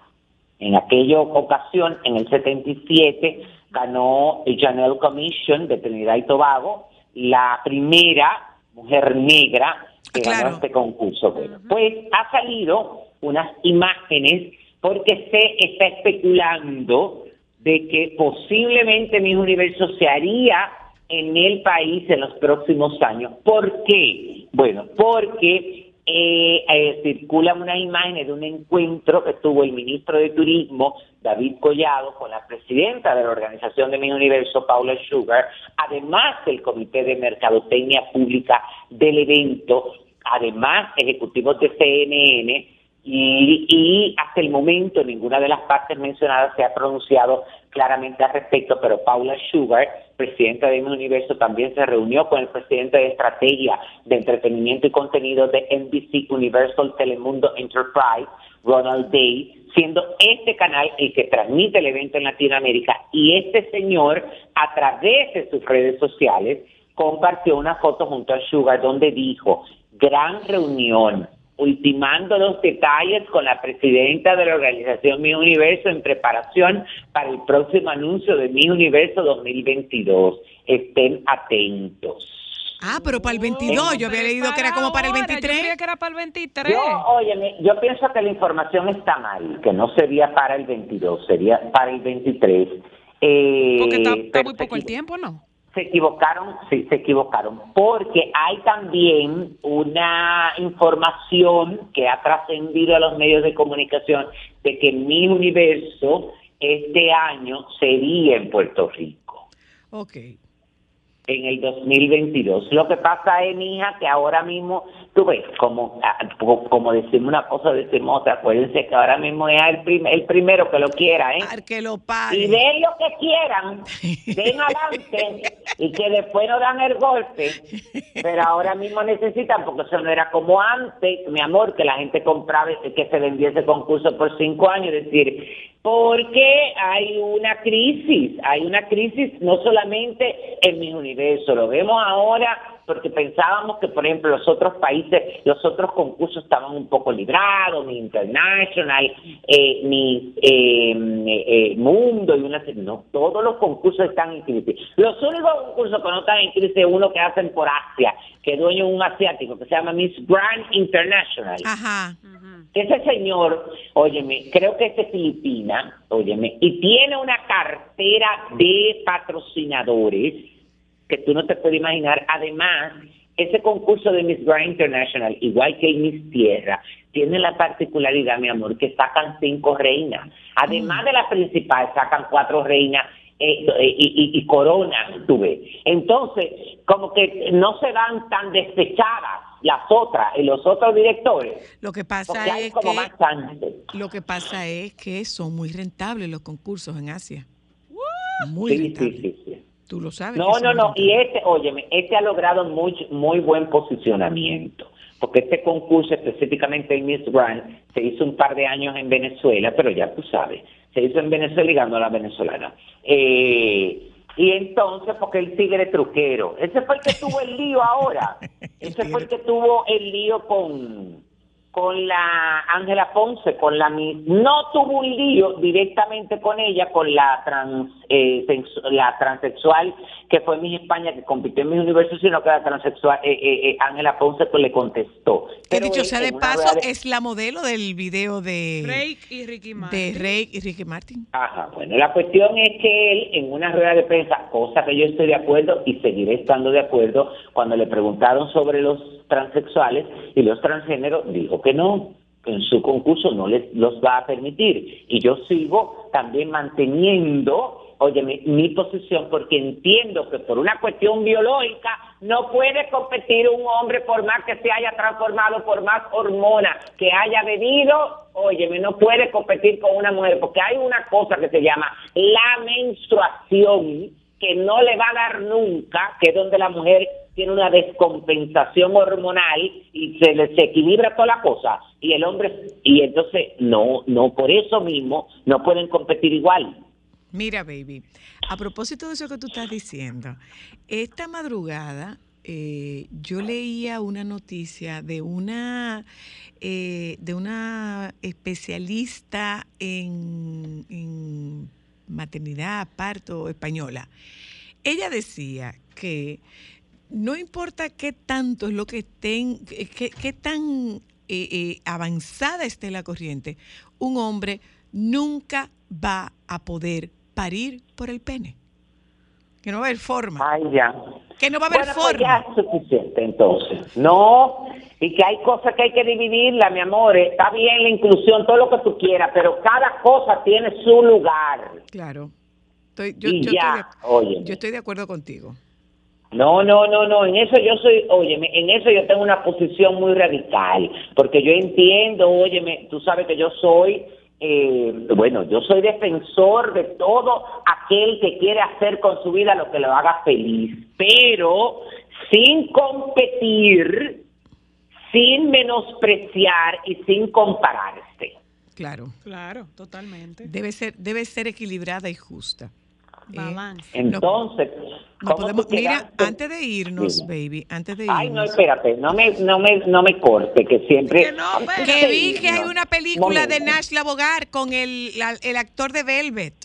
En aquella ocasión, en el 77, ganó el Janelle Commission de Trinidad y Tobago, la primera mujer negra que claro. ganó este concurso. Bueno, pues ha salido unas imágenes porque se está especulando de que posiblemente mi universo se haría en el país en los próximos años. ¿Por qué? Bueno, porque eh, eh, circulan unas imágenes de un encuentro que tuvo el ministro de Turismo, David Collado, con la presidenta de la organización de Mi Universo, Paula Sugar, además del Comité de Mercadotecnia Pública del evento, además ejecutivos de CNN, y, y hasta el momento ninguna de las partes mencionadas se ha pronunciado claramente al respecto, pero Paula Sugar, presidenta de Mi Universo, también se reunió con el presidente de Estrategia de Entretenimiento y Contenido de NBC Universal Telemundo Enterprise, Ronald Day, siendo este canal el que transmite el evento en Latinoamérica. Y este señor, a través de sus redes sociales, compartió una foto junto a Sugar donde dijo, gran reunión, ultimando los detalles con la presidenta de la organización Mi Universo en preparación para el próximo anuncio de Mi Universo 2022. Estén atentos. Ah, pero para el 22, yo había leído que era como para el ahora, Yo 23. creía que era para el 23. Yo, óyeme, yo pienso que la información está mal, que no sería para el 22, sería para el 23. Eh, Porque está, está pero muy poco el tiempo, ¿no? Se equivocaron, sí, se equivocaron, porque hay también una información que ha trascendido a los medios de comunicación de que mi universo este año sería en Puerto Rico Ok. en el 2022. Lo que pasa es, mija, que ahora mismo, tú ves, como, ah, como, como decimos una cosa, decimos otra, acuérdense que ahora mismo es el, prim- el primero que lo quiera, ¿eh? Al que lo Y pague. den lo que quieran, den adelante y que después no dan el golpe. Pero ahora mismo necesitan, porque eso no era como antes, mi amor, que la gente compraba que se vendía ese concurso por cinco años. Es decir, porque hay una crisis, hay una crisis no solamente en mi universo, lo vemos ahora porque pensábamos que, por ejemplo, los otros países, los otros concursos estaban un poco librados, mi International, eh, mi eh, eh, Mundo y una serie. No, todos los concursos están en crisis. Los únicos concursos que no están en crisis es uno que hacen por Asia, que es dueño de un asiático, que se llama Miss Grand International. Ajá. Ese señor, óyeme, creo que es de Filipina, óyeme, y tiene una cartera de patrocinadores que tú no te puedes imaginar. Además, ese concurso de Miss Grand International, igual que el Miss Tierra, tiene la particularidad, mi amor, que sacan cinco reinas. Además de la principal, sacan cuatro reinas eh, eh, y, y- coronas, tú ves. Entonces, como que no se dan tan despechadas las otras y los otros directores. Lo que pasa hay es como que más lo que pasa es que son muy rentables los concursos en Asia. Muy Sí, sí, rentables. sí, sí. Tú lo sabes. No, no, no. Y este, óyeme, este ha logrado muy, muy buen posicionamiento. Porque este concurso, específicamente el Miss Grand, se hizo un par de años en Venezuela, pero ya tú sabes, se hizo en Venezuela y ganó la venezolana. Eh, y entonces, porque el tigre truquero, ese fue el que tuvo el lío ahora. Ese fue el que tuvo el lío con, con la Ángela Ponce, con la mi- no tuvo un lío directamente con ella, con la trans eh, la transexual que fue Miss España que compitió en Miss Universo, sino que la transexual eh, eh, eh, Ángela Ponce pues le contestó. Que dicho sea de paso, de- es la modelo del video de, Drake y Ricky Martin. de Rey y Ricky Martin. Ajá, bueno, la cuestión es que él en una rueda de prensa, cosa que yo estoy de acuerdo y seguiré estando de acuerdo, cuando le preguntaron sobre los transexuales y los transgéneros, dijo que no, en su concurso no les los va a permitir. Y yo sigo también manteniendo, oye, mi, mi posición, porque entiendo que por una cuestión biológica no puede competir un hombre por más que se haya transformado, por más hormonas que haya bebido, óyeme, no puede competir con una mujer, porque hay una cosa que se llama la menstruación, que no le va a dar nunca, que es donde la mujer tiene una descompensación hormonal y se les equilibra toda la cosa y el hombre y entonces no no por eso mismo no pueden competir igual Mira, baby, a propósito de eso que tú estás diciendo, esta madrugada eh, yo leía una noticia de una eh, de una especialista en maternidad, parto española. Ella decía que no importa qué tanto es lo que estén, qué, qué- qué tan eh, eh, avanzada esté la corriente, un hombre nunca va a poder parir por el pene. Que no va a haber forma. Ay, ya. Que no va a haber Bueno, pues forma. ya es suficiente entonces. No, y que hay cosas que hay que dividirla, mi amor. Está bien la inclusión, todo lo que tú quieras, pero cada cosa tiene su lugar. Claro. Estoy, yo, Y yo ya, estoy de, yo estoy de acuerdo contigo. No, no, no, no, en eso yo soy, óyeme, en eso yo tengo una posición muy radical, porque yo entiendo, óyeme, tú sabes que yo soy, eh, bueno, yo soy defensor de todo aquel que quiere hacer con su vida lo que lo haga feliz, pero sin competir, sin menospreciar y sin compararse. Claro. Claro, totalmente. Debe ser, debe ser equilibrada y justa. Eh. Entonces, no ¿cómo podemos, mira, antes de irnos, Dime. baby, antes de Ay, no, irnos. espérate, no me, no me, no me corte, que siempre... que vi que hay una película de. Nash Labogar con el, la- el actor de Velvet.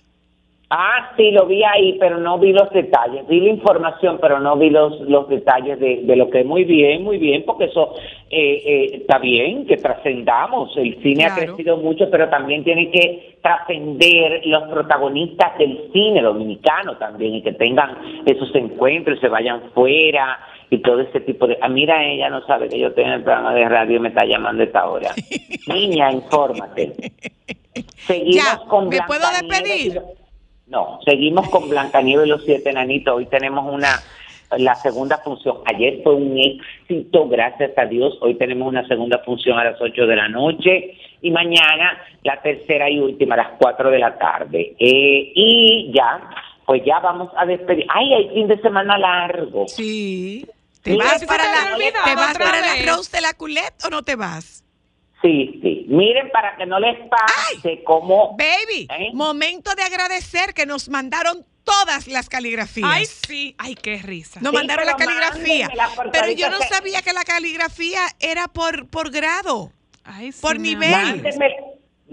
Ah, sí, lo vi ahí, pero no vi los detalles. Vi la información, pero no vi los, los detalles de, de lo que muy bien, muy bien, porque eso eh, eh, está bien, que trascendamos. El cine ha crecido mucho, pero también tiene que trascender los protagonistas del cine dominicano también y que tengan esos encuentros, se vayan fuera y todo ese tipo de... Ah, mira, ella no sabe que yo en el programa de radio y me está llamando a esta hora. Niña, infórmate. Seguimos Ya, con ¿me puedo despedir? No, seguimos con Blancanieves y los siete enanitos. Hoy tenemos una la segunda función. Ayer fue un éxito, gracias a Dios. Hoy tenemos una segunda función a las 8 de la noche y mañana la tercera y última a las 4 de la tarde. Eh, y ya, pues ya vamos a despedir. Ay, hay fin de semana largo. Sí. ¿Te vas para la, ¿te vas otra para la vez. Rose de la Culette o no te vas? Sí, sí. Miren, para que no les pase como... Baby, ¿Eh? momento de agradecer que nos mandaron todas las caligrafías. Ay, sí. Ay, qué risa. Nos Sí, mandaron la caligrafía. Pero yo no sabía que la caligrafía era por, por grado, Ay, sí, por nivel. Mándenme,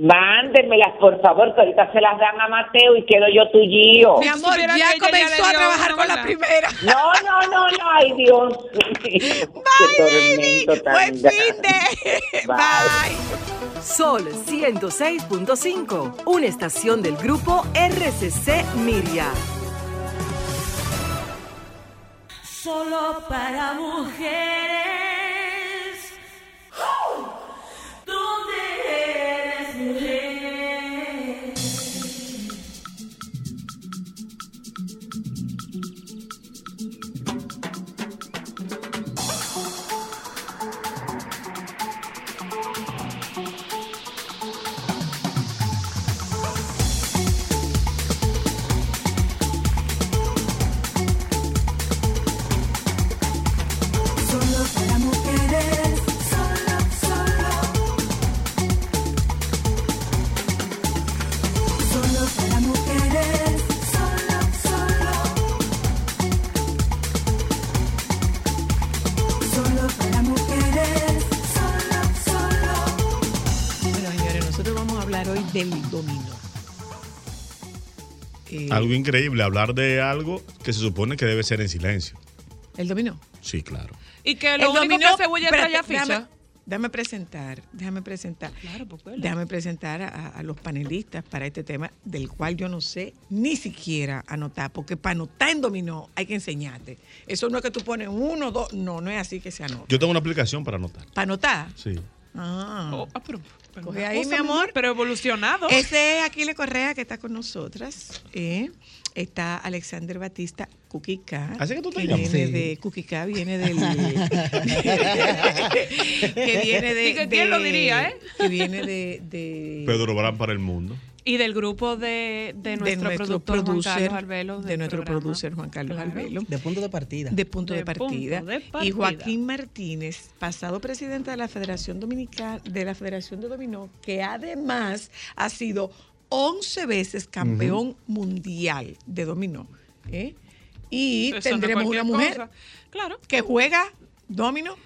mándenmelas, por favor, que ahorita se las dan a Mateo y quedo yo tuyo. Mi amor, ya ya comenzó a trabajar con la primera. No, no, no, no, ay Dios. Qué tormento tan Buen fin de. Bye. Bye. Sol 106.5, una estación del grupo RCC Miria. Solo para mujeres. ¿Dónde eres Algo increíble, hablar de algo que se supone que debe ser en silencio. ¿El dominó? Sí, claro. Y que lo El único dominó- que se huye es espérate, traer ficha. Déjame, déjame presentar, déjame presentar. Déjame presentar a, a los panelistas para este tema, del cual yo no sé ni siquiera anotar, porque para anotar en dominó hay que enseñarte. Eso no es que tú pones uno, dos, no, no es así que se anota. Yo tengo una aplicación para anotar. ¿Para anotar? Sí. Ah. pero, Coge una ahí, mi amor. Pero evolucionado. Ese es Aquiles Correa que está con nosotras. ¿eh? Está Alexander Batista Kukika. ¿Así que tú te que llamas? viene Sí. de Kukika, viene del. que viene de. Y que quién de- lo diría, ¿eh? Que viene de. de Pedro Brán para el mundo. Y del grupo de, de nuestro, de nuestro productor Juan producer, Carlos Albelo. de nuestro programa. producer Juan Carlos Claro. Albelo. De punto de partida. De punto de, De punto partida. Y. Joaquín Martínez, pasado presidente de la Federación Dominicana, de la Federación de Dominó, que además ha sido 11 veces campeón mundial de dominó. ¿eh? Y Eso no es tendremos una mujer cosa. Claro. que juega dominó.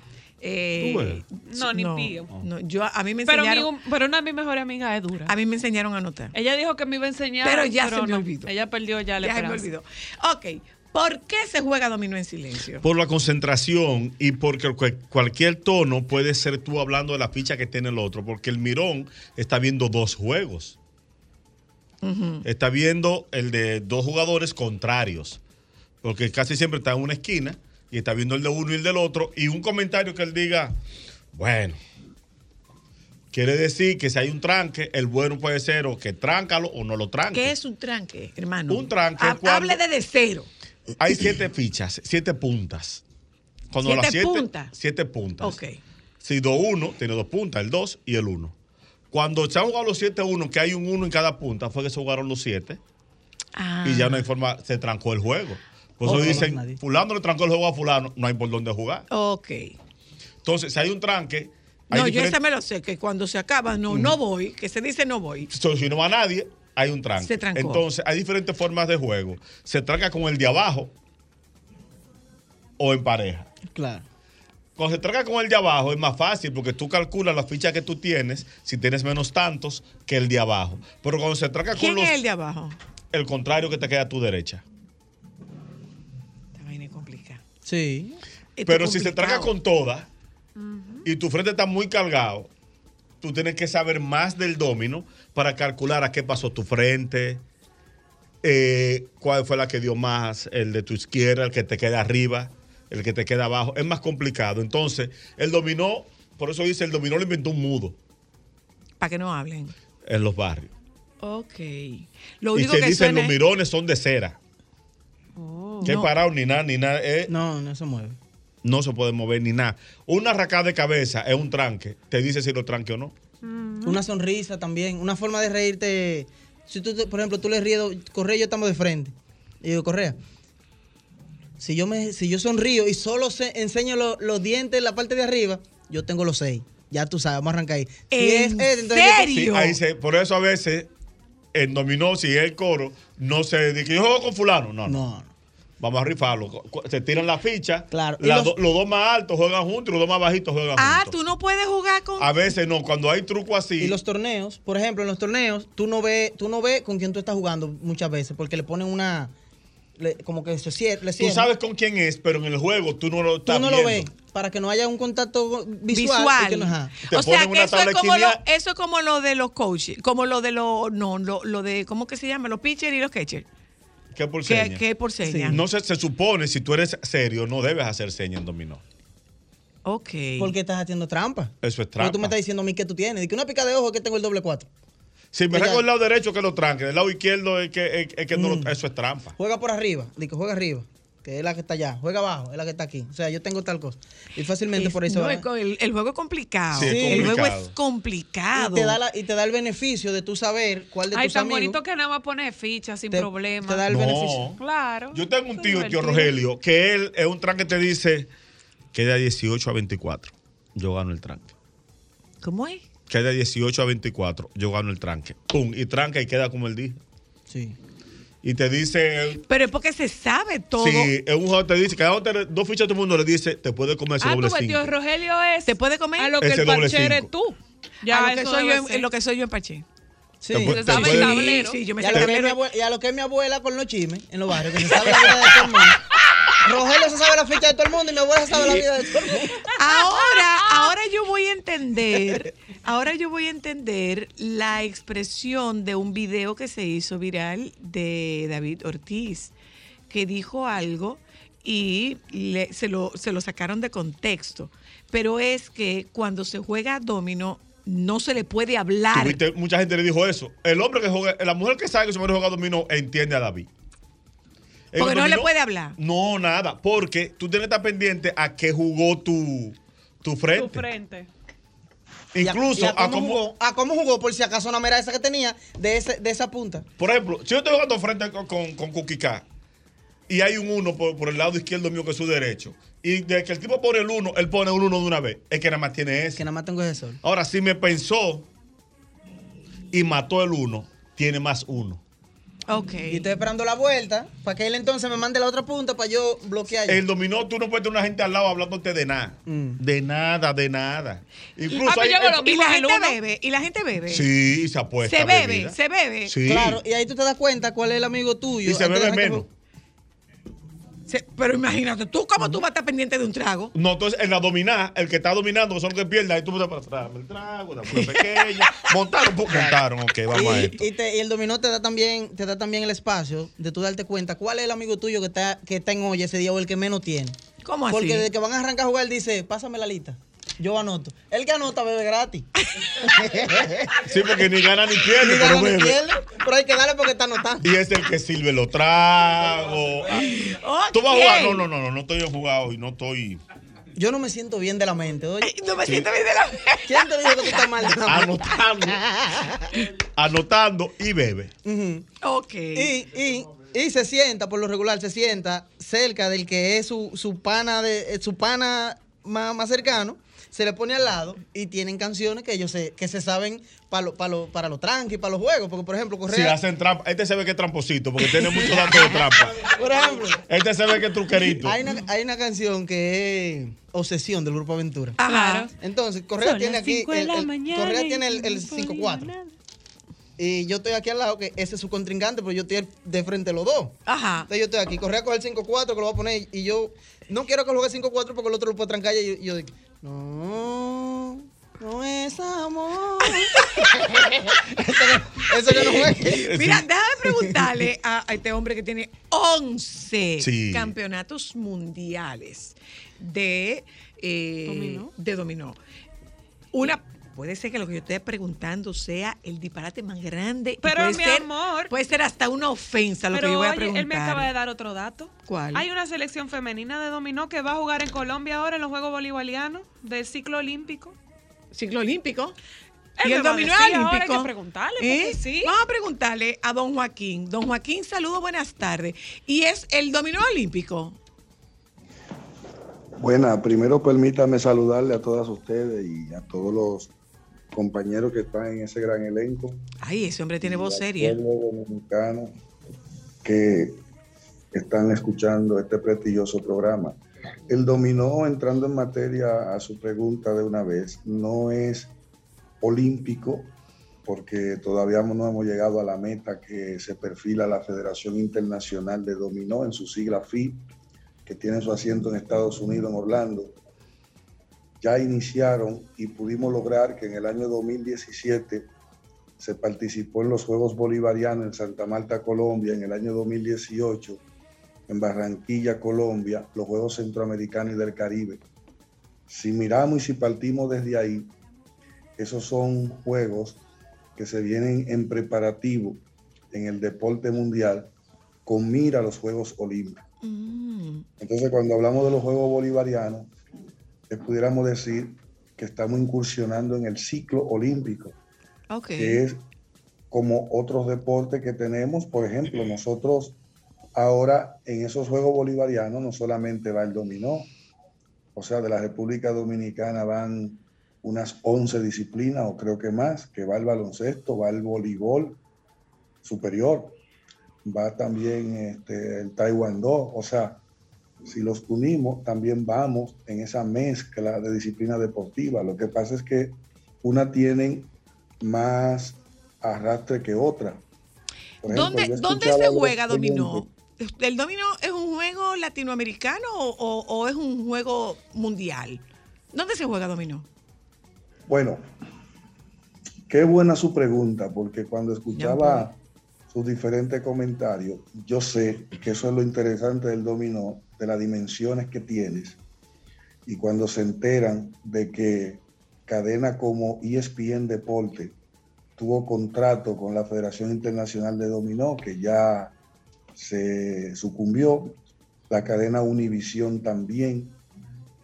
Eh. No, ni pío. no, yo, a mí me Pero, mi, enseñaron, pero una de mis mejores amigas es dura. a mí me enseñaron a anotar. Ella dijo que me iba a enseñar. Pero ya se me no. olvidó. Ella perdió ya la Ya se me esperanza. olvidó. Ok, ¿por qué se juega dominó en silencio? Por la concentración y porque cu- cualquier tono puede ser tú hablando de la ficha que tiene el otro, porque el mirón está viendo dos juegos. Está viendo el de dos jugadores contrarios, porque casi siempre está en una esquina y está viendo el de uno y el del otro, y un comentario que él diga, bueno, quiere decir que si hay un tranque, el bueno puede ser o que tráncalo o no lo tranque. ¿Qué es un tranque, hermano? Un tranque Hable desde cero. Hay siete fichas, siete puntas. Cuando ¿Siete las siete, puntas? Siete puntas. Ok. Si do uno, tiene dos puntas, el dos y el uno. Cuando se han jugado los siete uno, que hay un uno en cada punta, fue que se jugaron los siete. Ah. Y ya no hay forma, se trancó el juego. Por eso Ok. dicen, fulano le trancó el juego a fulano, no hay por dónde jugar. Ok. Entonces, si hay un tranque, hay No, yo ese me lo sé, que cuando se acaba, no, no voy, que se dice no voy. So, si no va nadie, hay un tranque. Se trancó. Entonces, hay diferentes formas de juego. Se tranca con el de abajo o en pareja. Claro. Cuando se tranca con el de abajo es más fácil porque tú calculas la ficha que tú tienes, si tienes menos tantos que el de abajo. Pero cuando se tranca con ¿Quién los, es el de abajo? el contrario que te queda a tu derecha. Sí. Esto Pero si se tranca con todas y tu frente está muy cargado, tú tienes que saber más del domino para calcular a qué pasó tu frente, eh, cuál fue la que dio más, el de tu izquierda, el que te queda arriba, el que te queda abajo. Es más complicado. Entonces, el dominó, por eso dice, el dominó lo inventó un mudo Para que no hablen. en los barrios. Ok. Lo y se que dicen suena los es- mirones son de cera. Que No. parado ni nada, ni nada. eh, No, no se mueve. no se puede mover ni nada. Una arracada de cabeza es un tranque. Te dice si lo tranque o no. Una sonrisa también, una forma de reírte. Si tú, por ejemplo, tú le ríes, Correa y yo estamos de frente. Y digo, Correa, si yo, me, si yo sonrío y solo se- enseño lo- los dientes en la parte de arriba, yo tengo los seis. Ya tú sabes, vamos a arrancar ahí. Si ¿En es- entonces yo- Sí, ahí se- por eso a veces en dominó, si es el coro, no se dice que yo juego con fulano. No, no. Vamos a rifarlo. Se tiran la ficha. Claro. Los- los dos más altos juegan juntos y los dos más bajitos juegan Ah, juntos. tú no puedes jugar con. A veces no, cuando hay truco así. Y los torneos, por ejemplo, en los torneos, tú no ves, tú no ves con quién tú estás jugando muchas veces, porque le ponen una. le- como que se cier- le Tú sabes con quién es, pero en el juego tú no lo estás Tú no lo ves, para que no haya un contacto visual. Visual. y que no- ajá. Te o sea, que eso es, como lo, eso es como lo de los coaches, como lo de los, no, lo, lo de, ¿cómo que se llama? Los pitchers y los catchers. ¿Qué por ¿Qué- seña? qué por seña? No se, se supone, si tú eres serio, no debes hacer seña en dominó. Ok. Porque estás haciendo trampa. Eso es trampa. tú me estás diciendo a mí que tú tienes. De que una pica de ojo es que tengo el doble cuatro. Si me reco el lado derecho que lo tranque, del lado izquierdo es que, es, es que no lo- eso es trampa. Juega por arriba. Digo, juega arriba. Que es la que está allá. Juega abajo, es la que está aquí. O sea, yo tengo tal cosa. Y fácilmente Es- por eso. no, el, el juego es complicado. Sí, el juego es complicado. y, te da la- y te da el beneficio de tú saber cuál de Ay, tus tan amigos. bonito que nada más pone fichas sin Te- problema. te da el No. beneficio. Claro. Yo tengo un tío, tío. Rogelio, que él es un tranque que te dice que de 18 a 24 yo gano el tranque. ¿Cómo es? Que de 18 a 24 yo gano el tranque. Pum, y tranca y queda como él dijo. Sí. Y te dice, Pero es porque se sabe todo. si es un juego te dice, cada uno te- dos fichas todo el mundo le dice, te puede comer ese Ah, doble tú cinco. tío Rogelio es. ¿Te puede comer? A lo que Ese el parche eres tú. Ya, a lo que, eso soy yo, en- lo que soy yo en Pache. Sí, Te se sabe el tablero. Sí, yo me y, a sé lo el que es mi tablero. abue- y a lo que es mi abuela con los chismes en los barrios, que se sabe la vida de todo el mundo. Rogelio se sabe la ficha de todo el mundo y mi abuela se sabe la vida de todo el mundo. Ahora, ahora yo voy a entender, ahora yo voy a entender la expresión de un video que se hizo viral de David Ortiz, que dijo algo y le- se, lo, se lo sacaron de contexto. Pero es que cuando se juega domino no se le puede hablar. Tuviste- mucha gente le dijo eso. El hombre que juega, la mujer que sabe que su marido juega dominó entiende a David. Porque no le puede hablar. No, nada. Porque tú tienes que estar pendiente a qué jugó tu, tu Tu frente. frente. Incluso y a, a cómo cómo- jugó, a cómo jugó, por si acaso una mera esa que tenía de, ese, de esa punta. Por ejemplo, si yo estoy jugando frente con, con, con Kukika y hay un uno por, por el lado izquierdo mío que es su derecho, y de que el tipo pone el uno, él pone un uno de una vez, es que nada más tiene ese. Que nada más tengo ese sol. Ahora, si me pensó y mató el uno, tiene más uno. Ok. Y estoy esperando la vuelta para que él entonces me mande la otra punta para yo bloquear. El dominó, tú no puedes tener una gente al lado hablándote de nada. Mm. De nada, de nada. Incluso Ah, hay- y la gente bebe, y la gente bebe. Sí, se apuesta. Se bebe, bebida. se bebe. Sí. Claro, y ahí tú te das cuenta cuál es el amigo tuyo. Y se bebe que pero imagínate, ¿tú cómo tú vas a estar pendiente de un trago? No, entonces en la dominar, el que está dominando, que son los que pierden, ahí tú puedes para atrás, el trago, una pura pequeña. montaron, pues, montaron, ok, vamos a esto. Y, y te- y el dominó te da también te da también el espacio de tú darte cuenta cuál es el amigo tuyo que está que está en olla ese día o el que menos tiene. ¿Cómo así? Porque desde que van a arrancar a jugar dice, pásame la lista. Yo anoto. El que anota bebe gratis. Sí, porque ni gana ni pierde, Ni pero gana ni bebe. pierde, pero hay que darle porque está anotando. Y es el que sirve los tragos. Ah, Tú vas a jugar. No, no, no, no, no estoy jugado y no estoy Yo no me siento bien de la mente, oye. No me Sí. siento bien de la mente. ¿Quién te dijo que tú estás mal de la mente? anotando, anotando y bebe. Ujú. Ok. Y, y, y se sienta, por lo regular, se sienta cerca del que es su, su pana de eh, su pana más, más cercano, se le pone al lado y tienen canciones que ellos se, que se saben para lo, para lo, para los tranqui, para los juegos. Porque, por ejemplo, Si Correa, hacen trampa, este se ve que es tramposito porque tiene muchos datos de trampa. por ejemplo, Este se ve que es truquerito. hay una, hay una canción que es Obsesión del Grupo Aventura. Ajá. Entonces, Correa Son tiene aquí. el- el- Correa tiene el, el no podía 5-4. nada. Y yo estoy aquí al lado, que ese es su contrincante, pero yo estoy de frente a los dos. Ajá. Entonces yo estoy aquí, Correa coge el 5-4 que lo va a poner y yo no quiero que lo juegue 5-4 porque el otro lo puede trancar y yo, y yo digo, no, no es amor. eso, que, eso que no juegue. Mira, déjame preguntarle a, a este hombre que tiene 11 Sí. campeonatos mundiales de, eh, Dominó. de dominó. Una, puede ser que lo que yo esté preguntando sea el disparate más grande. Pero, puede mi ser- amor. Puede ser hasta una ofensa lo Pero que yo voy a oye, preguntar. él me acaba de dar otro dato. ¿Cuál? Hay una selección femenina de dominó que va a jugar en Colombia ahora en los Juegos Bolivarianos del ciclo olímpico. Ciclo olímpico. Él y el dominó decir ahora, olímpico. hay que preguntarle, porque ¿Eh? sí. Vamos a preguntarle a don Joaquín. Don Joaquín, saludos, buenas tardes. ¿Y es el dominó olímpico? Buena, primero permítame saludarle a todas ustedes y a todos los compañeros que están en ese gran elenco. Ay, ese hombre tiene voz seria. dominicano que están escuchando este prestigioso programa. El dominó, entrando en materia a su pregunta de una vez, no es olímpico porque todavía no hemos llegado a la meta que se perfila la Federación Internacional de Dominó en su sigla FI, que tiene su asiento en Estados Unidos, en Orlando. Ya iniciaron y pudimos lograr que en el año 2017 se participó en los Juegos Bolivarianos en Santa Marta, Colombia, en el año 2018 en Barranquilla, Colombia, los Juegos Centroamericanos y del Caribe. Si miramos y si partimos desde ahí, esos son juegos que se vienen en preparativo en el deporte mundial con mira a los Juegos Olímpicos. Mm. Entonces, cuando hablamos de los Juegos Bolivarianos, pudiéramos decir que estamos incursionando en el ciclo olímpico, Ok. que es como otros deportes que tenemos. Por ejemplo, nosotros ahora en esos Juegos Bolivarianos no solamente va el dominó, o sea, de la República Dominicana van unas 11 disciplinas o creo que más, que va el baloncesto, va el voleibol superior, va también este, el taekwondo, o sea, si los unimos, también vamos en esa mezcla de disciplinas deportivas. Lo que pasa es que una tienen más arrastre que otra. Por ¿Dónde, ¿dónde se juega dominó? ¿El dominó es un juego latinoamericano o, o- o es un juego mundial? ¿Dónde se juega dominó? Bueno, qué buena su pregunta, porque cuando escuchaba sus diferentes comentarios, yo sé que eso es lo interesante del dominó, de las dimensiones que tienes. Y cuando se enteran de que cadena como ESPN Deporte tuvo contrato con la Federación Internacional de Dominó, que ya se sucumbió, la cadena Univisión también.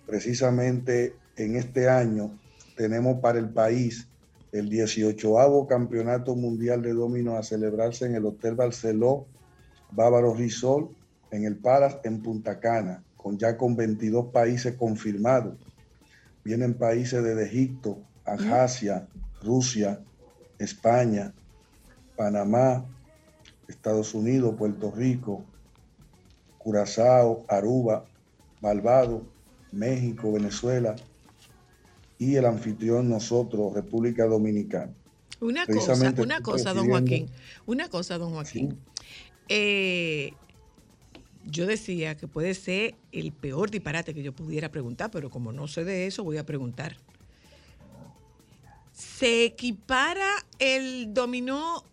Precisamente en este año tenemos para el país el 18 Campeonato Mundial de Dominó a celebrarse en el Hotel Barceló Bávaro Resort en el Palace en Punta Cana, con ya con 22 países confirmados. Vienen países desde Egipto, Abjasia, Rusia, España, Panamá, Estados Unidos, Puerto Rico, Curazao, Aruba, Barbados, México, Venezuela y el anfitrión nosotros, República Dominicana. Una cosa, una cosa, don Joaquín. Una cosa, don Joaquín. Eh, yo decía que puede ser el peor disparate que yo pudiera preguntar, pero como no sé de eso, voy a preguntar. ¿Se equipara el dominó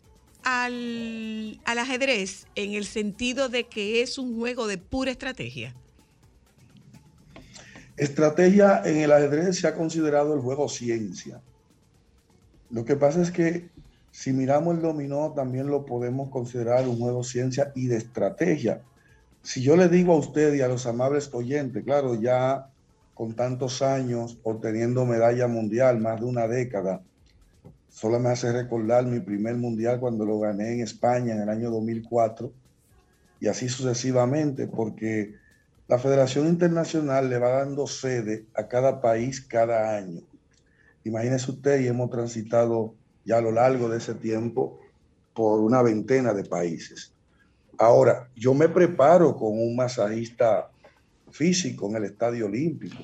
al, al ajedrez en el sentido de que es un juego de pura estrategia? Estrategia en el ajedrez se ha considerado el juego ciencia. Lo que pasa es que si miramos el dominó, también lo podemos considerar un juego ciencia y de estrategia. Si yo le digo a usted y a los amables oyentes, claro, ya con tantos años obteniendo medalla mundial, más de una década, solo me hace recordar mi primer mundial cuando lo gané en España en el año 2004 y así sucesivamente, porque la Federación Internacional le va dando sede a cada país cada año. Imagínese usted, y hemos transitado ya a lo largo de ese tiempo por una veintena de países. Ahora, yo me preparo con un masajista físico en el Estadio Olímpico.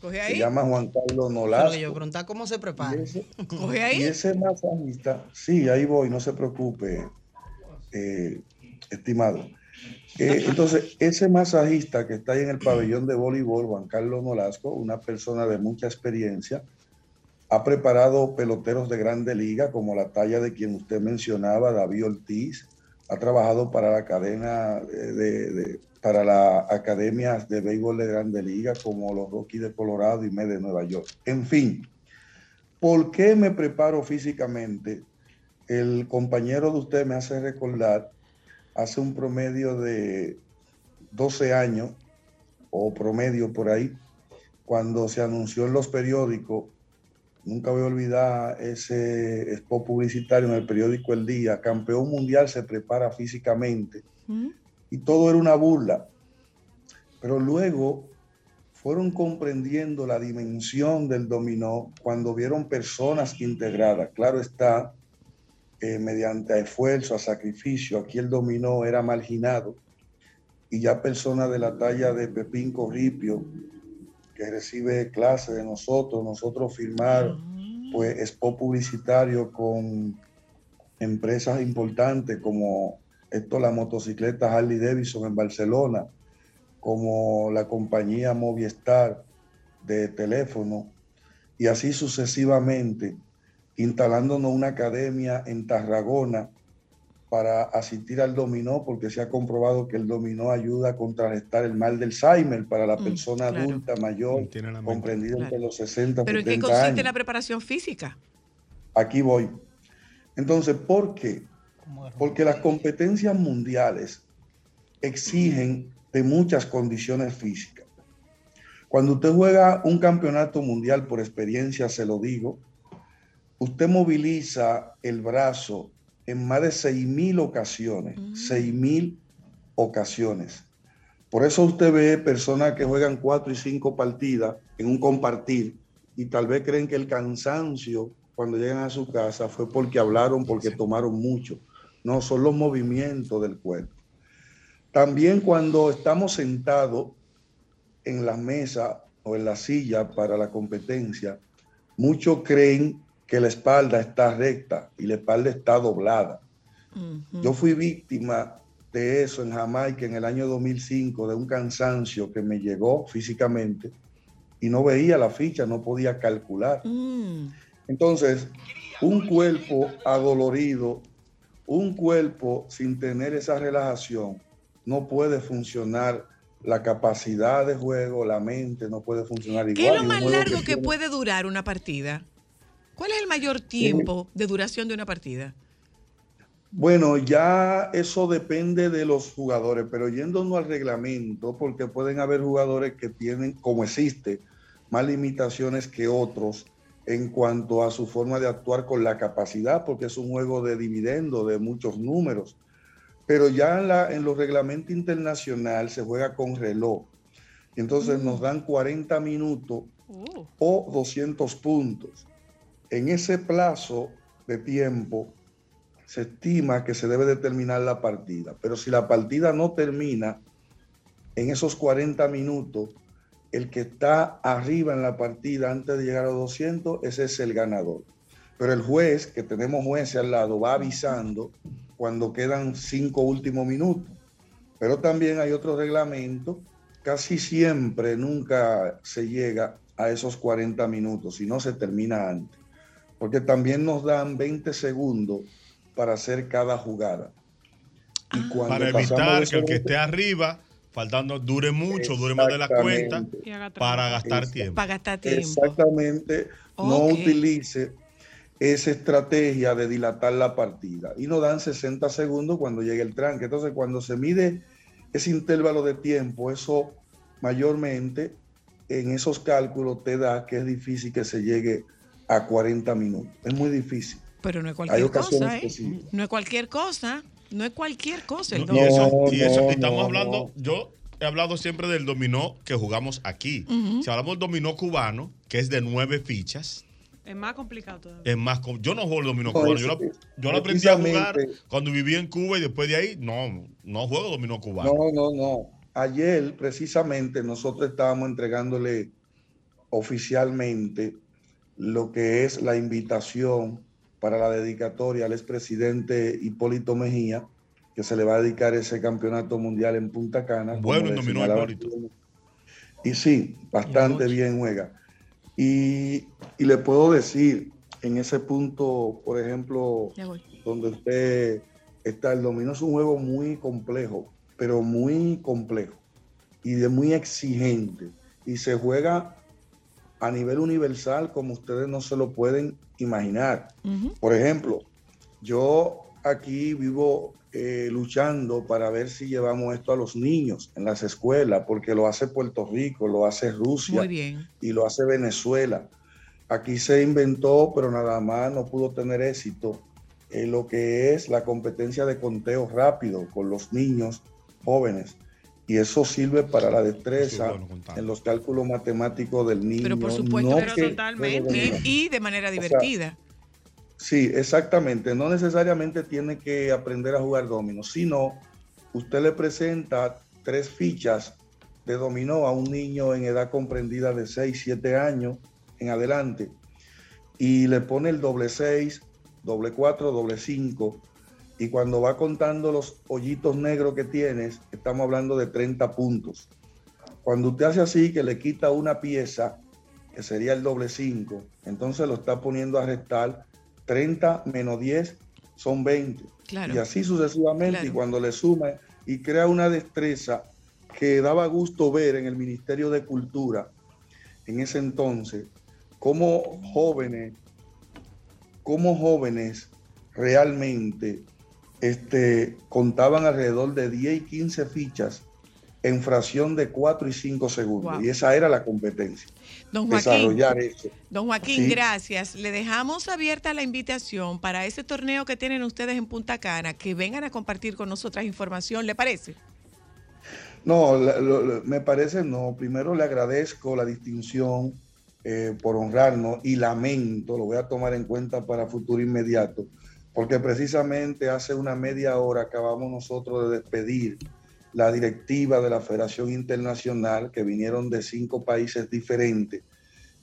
Coge Se llama Juan Carlos Pero Nolasco. yo preguntar cómo se prepara. Coge Y ahí. ese masajista, sí, ahí voy, no se preocupe, eh, estimado. Eh, entonces, ese masajista que está ahí en el pabellón de voleibol, Juan Carlos Nolasco, una persona de mucha experiencia, ha preparado peloteros de grande liga, como la talla de quien usted mencionaba, David Ortiz, ha trabajado para la cadena eh, de, para las academias de béisbol de grande liga, como los Rockies de Colorado y Mets de Nueva York. En fin, ¿Por qué me preparo físicamente? El compañero de usted me hace recordar hace un promedio de 12 años o promedio por ahí, cuando se anunció en los periódicos, nunca voy a olvidar ese spot publicitario en el periódico El Día, campeón mundial se prepara físicamente y todo era una burla. Pero luego fueron comprendiendo la dimensión del dominó cuando vieron personas integradas. Claro está, eh, mediante a esfuerzo, a sacrificio, aquí el dominó era marginado y ya personas de la talla de Pepín Corripio, que recibe clases de nosotros, nosotros firmar pues spot publicitario con empresas importantes como esto la motocicleta Harley Davidson en Barcelona, como la compañía Movistar de teléfono y así sucesivamente, instalándonos una academia en Tarragona para asistir al dominó, porque se ha comprobado que el dominó ayuda a contrarrestar el mal del Alzheimer para la Mm, persona claro. adulta mayor, comprendida entre los 60 y ¿Pero en qué 70 consiste años. la preparación física? Aquí voy. Entonces, ¿por qué? Porque las competencias mundiales exigen de muchas condiciones físicas. Cuando usted juega un campeonato mundial, por experiencia se lo digo, usted moviliza el brazo en más de 6.000 ocasiones, 6.000 ocasiones. Por eso usted ve personas que juegan cuatro y cinco partidas en un compartir y tal vez creen que el cansancio cuando llegan a su casa fue porque hablaron, porque tomaron mucho. No, son los movimientos del cuerpo. También cuando estamos sentados en la mesa o en la silla para la competencia, muchos creen que la espalda está recta y la espalda está doblada. Yo fui víctima de eso en Jamaica en el año 2005, de un cansancio que me llegó físicamente y no veía la ficha, no podía calcular. Entonces, un cuerpo adolorido, un cuerpo sin tener esa relajación, no puede funcionar la capacidad de juego, la mente no puede funcionar igual. ¿Qué es lo más largo que puede durar una partida? ¿Cuál es el mayor tiempo de duración de una partida? Bueno, ya eso depende de los jugadores, pero yéndonos al reglamento, porque pueden haber jugadores que tienen, como existe, más limitaciones que otros en cuanto a su forma de actuar con la capacidad, porque es un juego de dividendo, de muchos números. Pero ya en, la, en los reglamentos internacionales se juega con reloj. Entonces nos dan 40 minutos o 200 puntos. En ese plazo de tiempo se estima que se debe determinar la partida. Pero si la partida no termina en esos 40 minutos, el que está arriba en la partida antes de llegar a 200, ese es el ganador. Pero el juez, que tenemos jueces al lado, va avisando cuando quedan cinco últimos minutos. Pero también hay otro reglamento, casi siempre nunca se llega a esos 40 minutos, si no se termina antes. Porque también nos dan 20 segundos para hacer cada jugada. Y cuando Para evitar que el que esté arriba, faltando, dure mucho, dure más de la cuenta, para gastar tiempo. Para gastar tiempo. Exactamente. No utilice esa estrategia de dilatar la partida. Y nos dan 60 segundos cuando llegue el tranque. Entonces, cuando se mide ese intervalo de tiempo, eso mayormente en esos cálculos te da que es difícil que se llegue a 40 minutos. Es muy difícil. Pero no es Hay cualquier cosa, ¿eh? No es cualquier cosa. No es cualquier cosa. El No, y eso, dominó. y eso- y estamos no, hablando, yo he hablado siempre del dominó que jugamos aquí. Si hablamos del dominó cubano, que es de nueve fichas, Es más complicado todavía. es más. Yo no juego el dominó No, cubano. Yo lo, es- yo lo aprendí a jugar cuando viví en Cuba y después de ahí, no, no juego dominó cubano. No, no, no. Ayer precisamente nosotros estábamos entregándole oficialmente lo que es la invitación para la dedicatoria al expresidente Hipólito Mejía, que se le va a dedicar ese campeonato mundial en Punta Cana. Bueno, dominó. Hipólito. Y sí, bastante bien juega. Y, y le puedo decir, en ese punto, por ejemplo, donde usted está, el dominó es un juego muy complejo, pero muy complejo y de muy exigente. Y se juega a nivel universal como ustedes no se lo pueden imaginar. Por ejemplo, yo aquí vivo eh, luchando para ver si llevamos esto a los niños en las escuelas, porque lo hace Puerto Rico, lo hace Rusia y lo hace Venezuela. Aquí se inventó, pero nada más no pudo tener éxito en lo que es la competencia de conteo rápido con los niños jóvenes. Y eso sirve para la destreza en los cálculos matemáticos del niño. Pero por supuesto, no pero que- totalmente. Y, de manera sea, divertida. Sí, exactamente. No necesariamente tiene que aprender a jugar dominó, sino usted le presenta tres fichas de dominó a un niño en edad comprendida de 6, 7 años en adelante y le pone el doble 6, doble 4, doble 5 y cuando va contando los hoyitos negros que tienes, estamos hablando de 30 puntos. Cuando usted hace así, que le quita una pieza, que sería el doble 5, entonces lo está poniendo a restar 30 menos 10 son 20. Claro. Y así sucesivamente. Claro. Y cuando le suma y crea una destreza que daba gusto ver en el Ministerio de Cultura en ese entonces, cómo jóvenes, cómo jóvenes realmente este, contaban alrededor de 10 y 15 fichas en fracción de 4 y 5 segundos. Wow. Y esa era la competencia. Don Joaquín. Desarrollar eso. Don Joaquín, Sí. gracias. Le dejamos abierta la invitación para ese torneo que tienen ustedes en Punta Cana, que vengan a compartir con nosotras información, ¿le parece? No, la- lo- lo- me parece no. Primero le agradezco la distinción eh, por honrarnos y lamento, lo voy a tomar en cuenta para futuro inmediato, porque precisamente hace una media hora acabamos nosotros de despedir la directiva de la Federación Internacional, que vinieron de cinco países diferentes,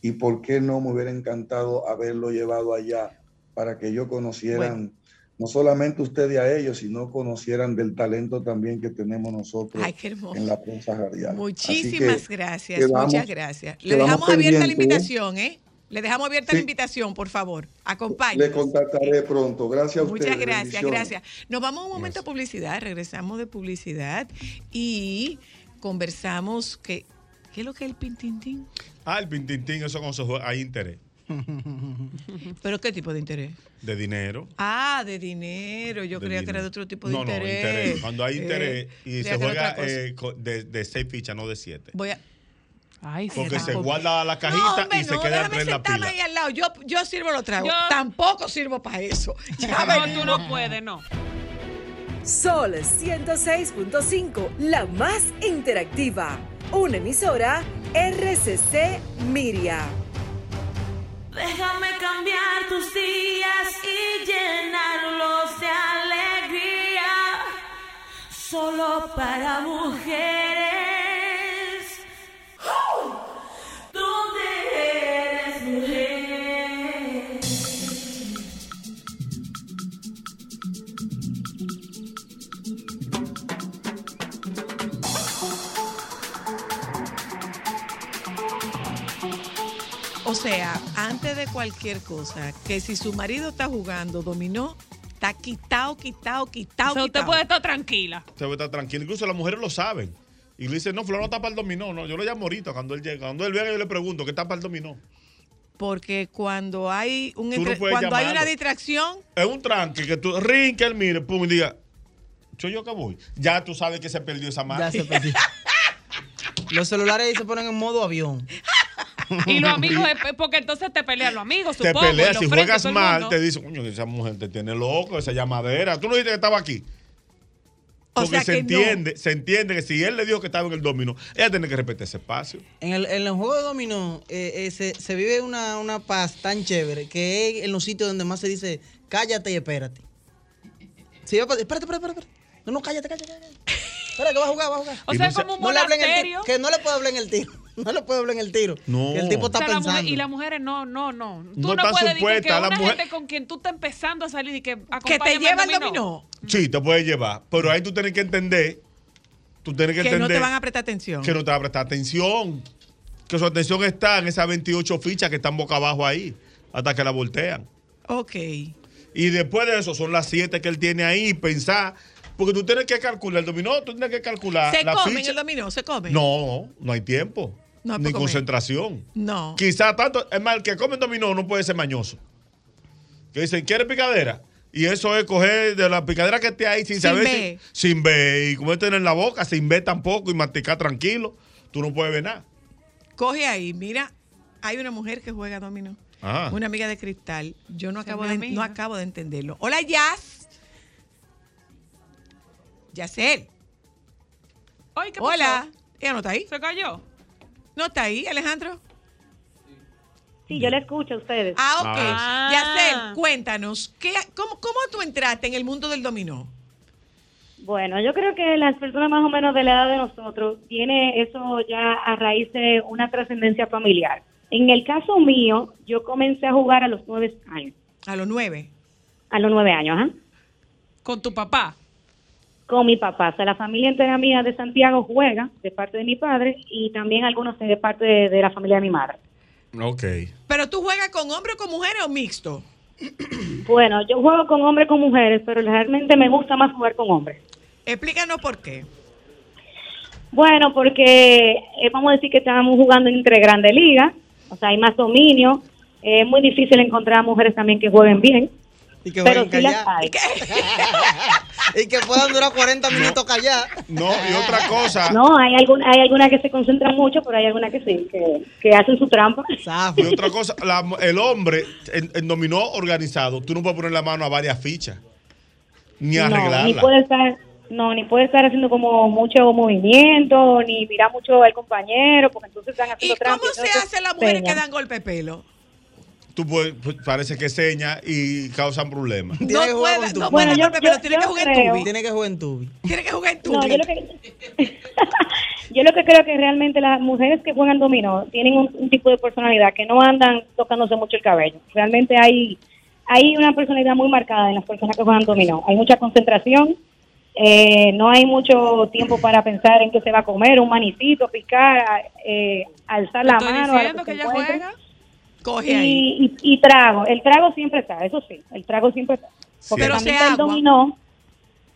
y por qué no me hubiera encantado haberlo llevado allá para que ellos conocieran no solamente ustedes a ellos, sino conocieran del talento también que tenemos nosotros Ay, en la prensa radial. Muchísimas que gracias, quedamos- muchas gracias. Le dejamos abierta la ¿eh? invitación, ¿eh? Le dejamos abierta la invitación, por favor. Le Acompáñenos. contactaré pronto. Gracias a ustedes. Muchas gracias, gracias. Nos vamos a un momento de publicidad, regresamos de publicidad y conversamos que ¿qué es lo que es el pintintín? Ah, el pintintín, eso con su hay interés ¿Pero qué tipo de interés? de dinero. Ah, de dinero. Yo De creía que era de otro tipo de no, interés. no, interés. Cuando hay Eh, interés y creía se juega eh, de, de seis fichas, no de siete. Voy a Ay, Porque se guarda la cajita no, hombre, y se no, queda en la sentarme pila. ahí al lado. Yo, yo sirvo los tragos. Yo- Tampoco sirvo para eso. Ya No, ven. tú no puedes, no. Sol 106.5, la más interactiva. Una emisora RCC Miria. Déjame cambiar tus días y llenarlos de alegría. Solo para mujeres. Sea, antes de cualquier cosa, que si su marido está jugando dominó, está quitado, quitado, quitado, O sea, usted quitado. puede estar tranquila. Se puede estar tranquilo. Incluso las mujeres lo saben. Y le dicen, no, fulano está para el dominó. No, yo lo llamo ahorita cuando él llega. Cuando él venga, yo le pregunto, ¿qué está para el dominó? Porque cuando hay un no cuando hay una distracción, Es un tranque que tú, ring, que él mire, pum, y diga, soy yo que voy. Ya tú sabes que se perdió esa mano. Ya se perdió. Los celulares ahí se ponen en modo avión. Y los amigos, es- porque entonces te pelean los amigos, te supongo. y peleas, si juegas mal, te dicen, coño, esa mujer te tiene loco, esa llamadera. Tú no dijiste que estaba aquí. O Porque sea se que no. entiende, se entiende que si él le dijo que estaba en el dominó, ella tiene que respetar ese espacio. En el, en el juego de dominó eh, eh, se, se vive una, una paz tan chévere que es en los sitios donde más se dice cállate y espérate. Si va pa- espérate, espérate, espérate. No, no, cállate, cállate. cállate. Espera, que va a jugar, va a jugar. O sea, es como un No le hablen el que no le puedo hablar en el tiro. No le puedo hablar en el tiro. No. Que el tipo O está la mujer- pensando. y las mujeres no, no, no. Tú No no, están puedes decir que la una mujer- gente con quien tú estás empezando a salir y que que te lleva el dominó, Sí, te puede llevar, pero ahí tú tienes que entender, tú tienes que, que entender no te van a prestar atención. que no te va a prestar atención, que su atención está en esas 28 fichas que están boca abajo ahí, hasta que la voltean. Ok. Y después de eso son las 7 que él tiene ahí, pensar, porque tú tienes que calcular el dominó, tú tienes que calcular ¿Se la comen ficha. el dominó? ¿Se comen? No, no hay tiempo. No ni comer. concentración. No. Quizá tanto, es más, el que come dominó no puede ser mañoso. Que dicen, ¿quieres picadera? Y eso es coger de la picadera que esté ahí sin, Sin saber ver. si- sin ver y comértela en la boca, sin ver tampoco y masticar tranquilo. Tú no puedes ver nada. Coge ahí, mira, hay una mujer que juega dominó. Ajá. Una amiga de cristal. Yo no acabo, de, amiga. no acabo de entenderlo. Hola, Jazz. Yacel. Ay, ¿qué pasó? Hola. Ella no está ahí. ¿Se cayó? ¿No está ahí, Alejandro? Sí, yo le escucho a ustedes. Ah, ok. Ah. Yacel, cuéntanos, ¿qué, cómo, ¿cómo tú entraste en el mundo del dominó? Bueno, yo creo que las personas más o menos de la edad de nosotros tiene eso ya a raíz de una trascendencia familiar. En el caso mío, yo comencé a jugar a los nueve años. A los nueve. A los nueve años, ajá. ¿Con tu papá? Con mi papá. O sea, la familia entera mía de Santiago juega de parte de mi padre y también algunos de parte de, de la familia de mi madre. Ok. ¿Pero tú juegas con hombres, con mujeres o mixto? Bueno, yo juego con hombres, con mujeres, pero realmente me gusta más jugar con hombres. Explícanos por qué. Bueno, porque eh, vamos a decir que estamos jugando entre grandes ligas, o sea, hay más dominio. Eh, es muy difícil encontrar mujeres también que jueguen bien, Y que pero jueguen sí las hay. Y que puedan durar 40 minutos calladas. No, y otra cosa. No, hay alguna, hay algunas que se concentran mucho, pero hay algunas que sí, que, que hacen su trampa. Y otra cosa, la- el hombre en, en dominó organizado, tú no puedes poner la mano a varias fichas. Ni No, ni arreglarla. puede estar, no, ni puede estar haciendo como mucho movimiento, ni mirar mucho al compañero, porque entonces están haciendo ¿Y cómo se hace las mujeres que dan golpe de pelo? Tú puedes, pues, parece que seña y causan problemas. No que puede, no Bueno, yo- pelo, yo- tiene que jugar en creo- tubi. Tiene que jugar en tubi. Tiene que jugar en No, tubi. yo lo que, yo lo que creo que realmente las mujeres que juegan dominó tienen un, un tipo de personalidad que no andan tocándose mucho el cabello. Realmente hay, hay una personalidad muy marcada en las personas que juegan dominó. Hay mucha concentración, eh, no hay mucho tiempo para pensar en qué se va a comer, un manicito, picar, eh, alzar la Estoy mano. a lo diciendo que que se ella juega. Coge ahí. Y, y, y trago, el trago siempre está, eso sí, el trago siempre está. Porque Pero también sea está el dominó.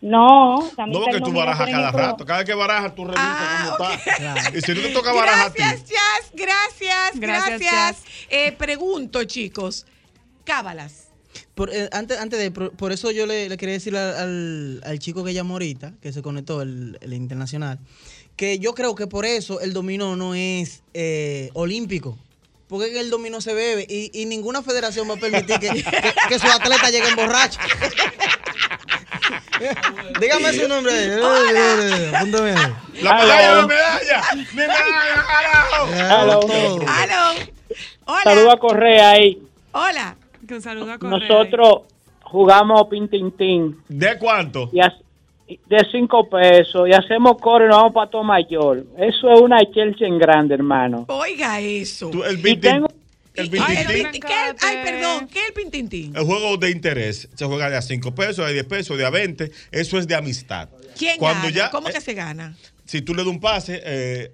No, también No, porque tú barajas cada rato. Cada vez que barajas, tú revisas Ah, cómo está. Y si no te toca barajar a ti. Gracias, gracias, Gracias, gracias. Eh, pregunto, chicos, cábalas. Por, eh, antes, antes de, por, por eso yo le, le quería decir al, al- al chico que llamó ahorita, que se conectó, el, el internacional, que yo creo que por eso el dominó no es eh, olímpico. Porque en el dominó se bebe y, y ninguna federación va a permitir que, que, que sus atletas lleguen borrachos. Dígame su nombre. La medalla, la medalla. Mi medalla, carajo. Hola. Saludos a Correa ahí. Hola. Saludo a Correa. Nosotros jugamos pintintín ¿De cuánto? y de cinco pesos y hacemos coro y nos vamos para Tomayor. Eso es una Chelsea en grande, hermano. Oiga eso. Tú, el Y tengo el Ay, el pintintín, pinti- ¿qué? Ay, perdón, ¿qué es el pintintín? el juego de interés se juega de a 5 pesos, de a 10 pesos, de a 20. Eso es de amistad. ¿Quién Cuando gana? ya, ¿Cómo eh, que se gana? Si tú le das un pase, eh,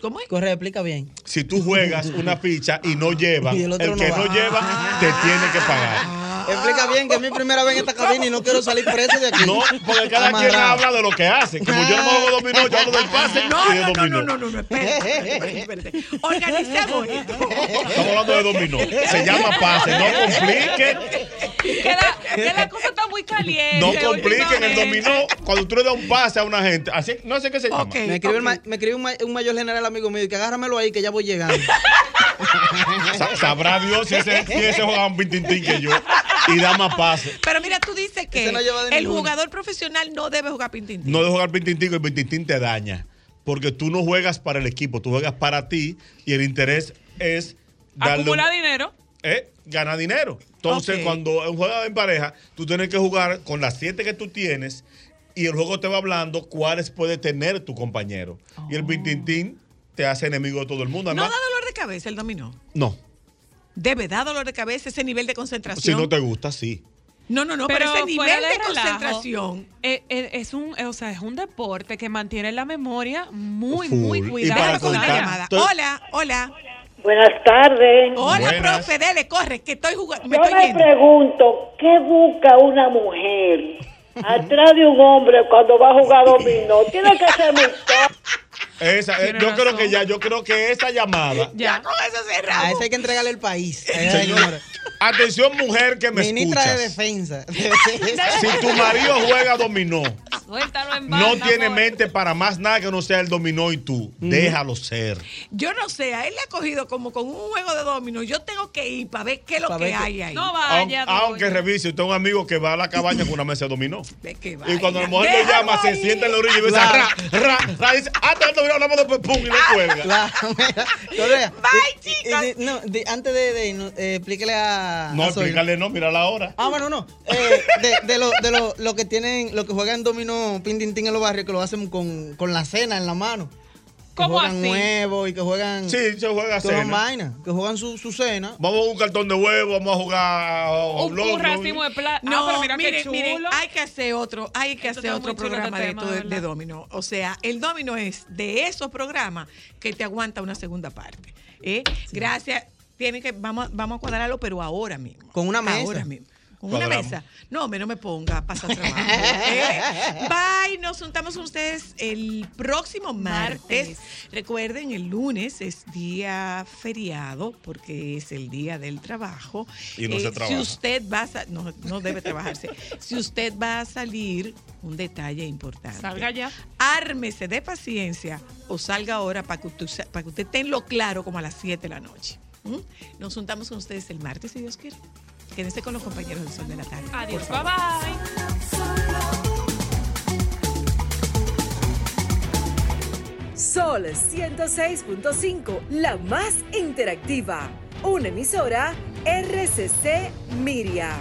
¿Cómo es? Corre, explica bien. si tú juegas una ficha y no lleva, Y el, el otro no que no lleva te tiene que pagar. Explica bien que es mi primera vez en esta cabina y no quiero salir preso de aquí. No, porque cada quien habla de lo que hace. Como yo no me juego dominó, yo hablo del pase No, y de no, no, dominó. no, no, no, no, espérate, espérate, espérate. Organicemos esto. Estamos hablando de dominó. Se llama pase, no complique. Que la, que la cosa está muy caliente. No compliquen el dominó cuando tú le das un pase a una gente. Así, no sé qué se llama. Me escribe, el ma- me escribe un, ma- un mayor general amigo mío y que agárramelo ahí que ya voy llegando. Sa- Sabrá Dios si ese, si ese juega un pintintín que yo y da más pase. Pero mira, tú dices que no el jugador profesional no debe jugar pintintín. No de jugar pintintín, que el pintintín te daña. Porque tú no juegas para el equipo, tú juegas para ti y el interés es darle. un- Acumula dinero. eh, gana dinero. Entonces, Ok. cuando en juego en pareja, tú tienes que jugar con las siete que tú tienes y el juego te va hablando cuáles puede tener tu compañero. Y el pintintín te hace enemigo de todo el mundo. Oh. ¿No da dolor de cabeza el dominó? no. ¿Debe dar dolor de cabeza ese nivel de Si concentración? no te gusta, sí. no, no, no, pero, ese nivel de, relajo, concentración. eh, eh, es un, eh, o sea, es un deporte que mantiene la memoria muy, Full. muy cuidada. coger una llamada. Entonces- Hola, hola. Buenas tardes. Hola, Buenas. profe, dele, corre, que estoy jugando. Me Yo estoy me yendo. pregunto, ¿qué busca una mujer atrás de un hombre cuando va a jugar dominó? Tiene que ser mi Esa, eh, Tiene yo creo que ya, yo creo que esa llamada. Ya con eso A cerramos. ese hay que entregarle el país. Señora, atención mujer que me Ministra de. Defensa. Si tu marido juega dominó, Suéltalo en no banda, tiene amor. mente para más nada que no sea el dominó y tú. Déjalo ser. Yo no sé, a él le ha cogido como con un juego de domino. Yo tengo que ir para ver qué es lo que hay ahí. No vaya. Aunque, doña. revise, usted es un amigo que va a la cabaña con una mesa de dominó. Ve Y cuando la mujer le llama, se sienta en la orilla y dice, ra, ra, ra, dice, ah, te dominó, hablamos después, pum, y le cuelga. Claro, mira, Correa, Bye, y- y- chicas. y- no, de- antes de, de irnos, eh, explíquele a. No, a explícale, no, mira la hora. Ah, bueno, no. Eh, de de lo, de lo, lo que tienen, lo que juegan dominó pintintín en los barrios, que lo hacen con, con la cena en la mano. Que ¿Cómo juegan así? huevos y que juegan. Sí, se juega que juegan cena. vaina, que juegan su, su cena. Vamos a un cartón de huevo, vamos a jugar Un, loco. un racimo de plata. No, ah, pero mira miren, qué chulo. miren, hay que hacer otro, hay que Esto hacer otro chulo programa este de tema, esto de, ¿verdad? de domino. O sea, el domino es de esos programas que te aguanta una segunda parte. ¿eh? Gracias. Tienen que, vamos, vamos a cuadrarlo, pero ahora mismo. Con una mesa. Ahora mismo. Con una Cuadramos. mesa. No, hombre, no me ponga a pasar trabajo. ¿eh? Bye. Nos juntamos con ustedes el próximo martes. Martes. Recuerden, el lunes es día feriado porque es el día del trabajo. Y no se Si trabaja. usted va a no, no debe trabajarse. si usted va a salir, un detalle importante. Salga ya. Ármese de paciencia o salga ahora para que usted, para que usted tenga claro como a las 7 de la noche. ¿Mm? Nos juntamos con ustedes el martes, si Dios quiere. Quédense con los compañeros del Sol de la Tarde. Adiós, bye bye. Sol 106.5, la más interactiva. Una emisora RCC Miria.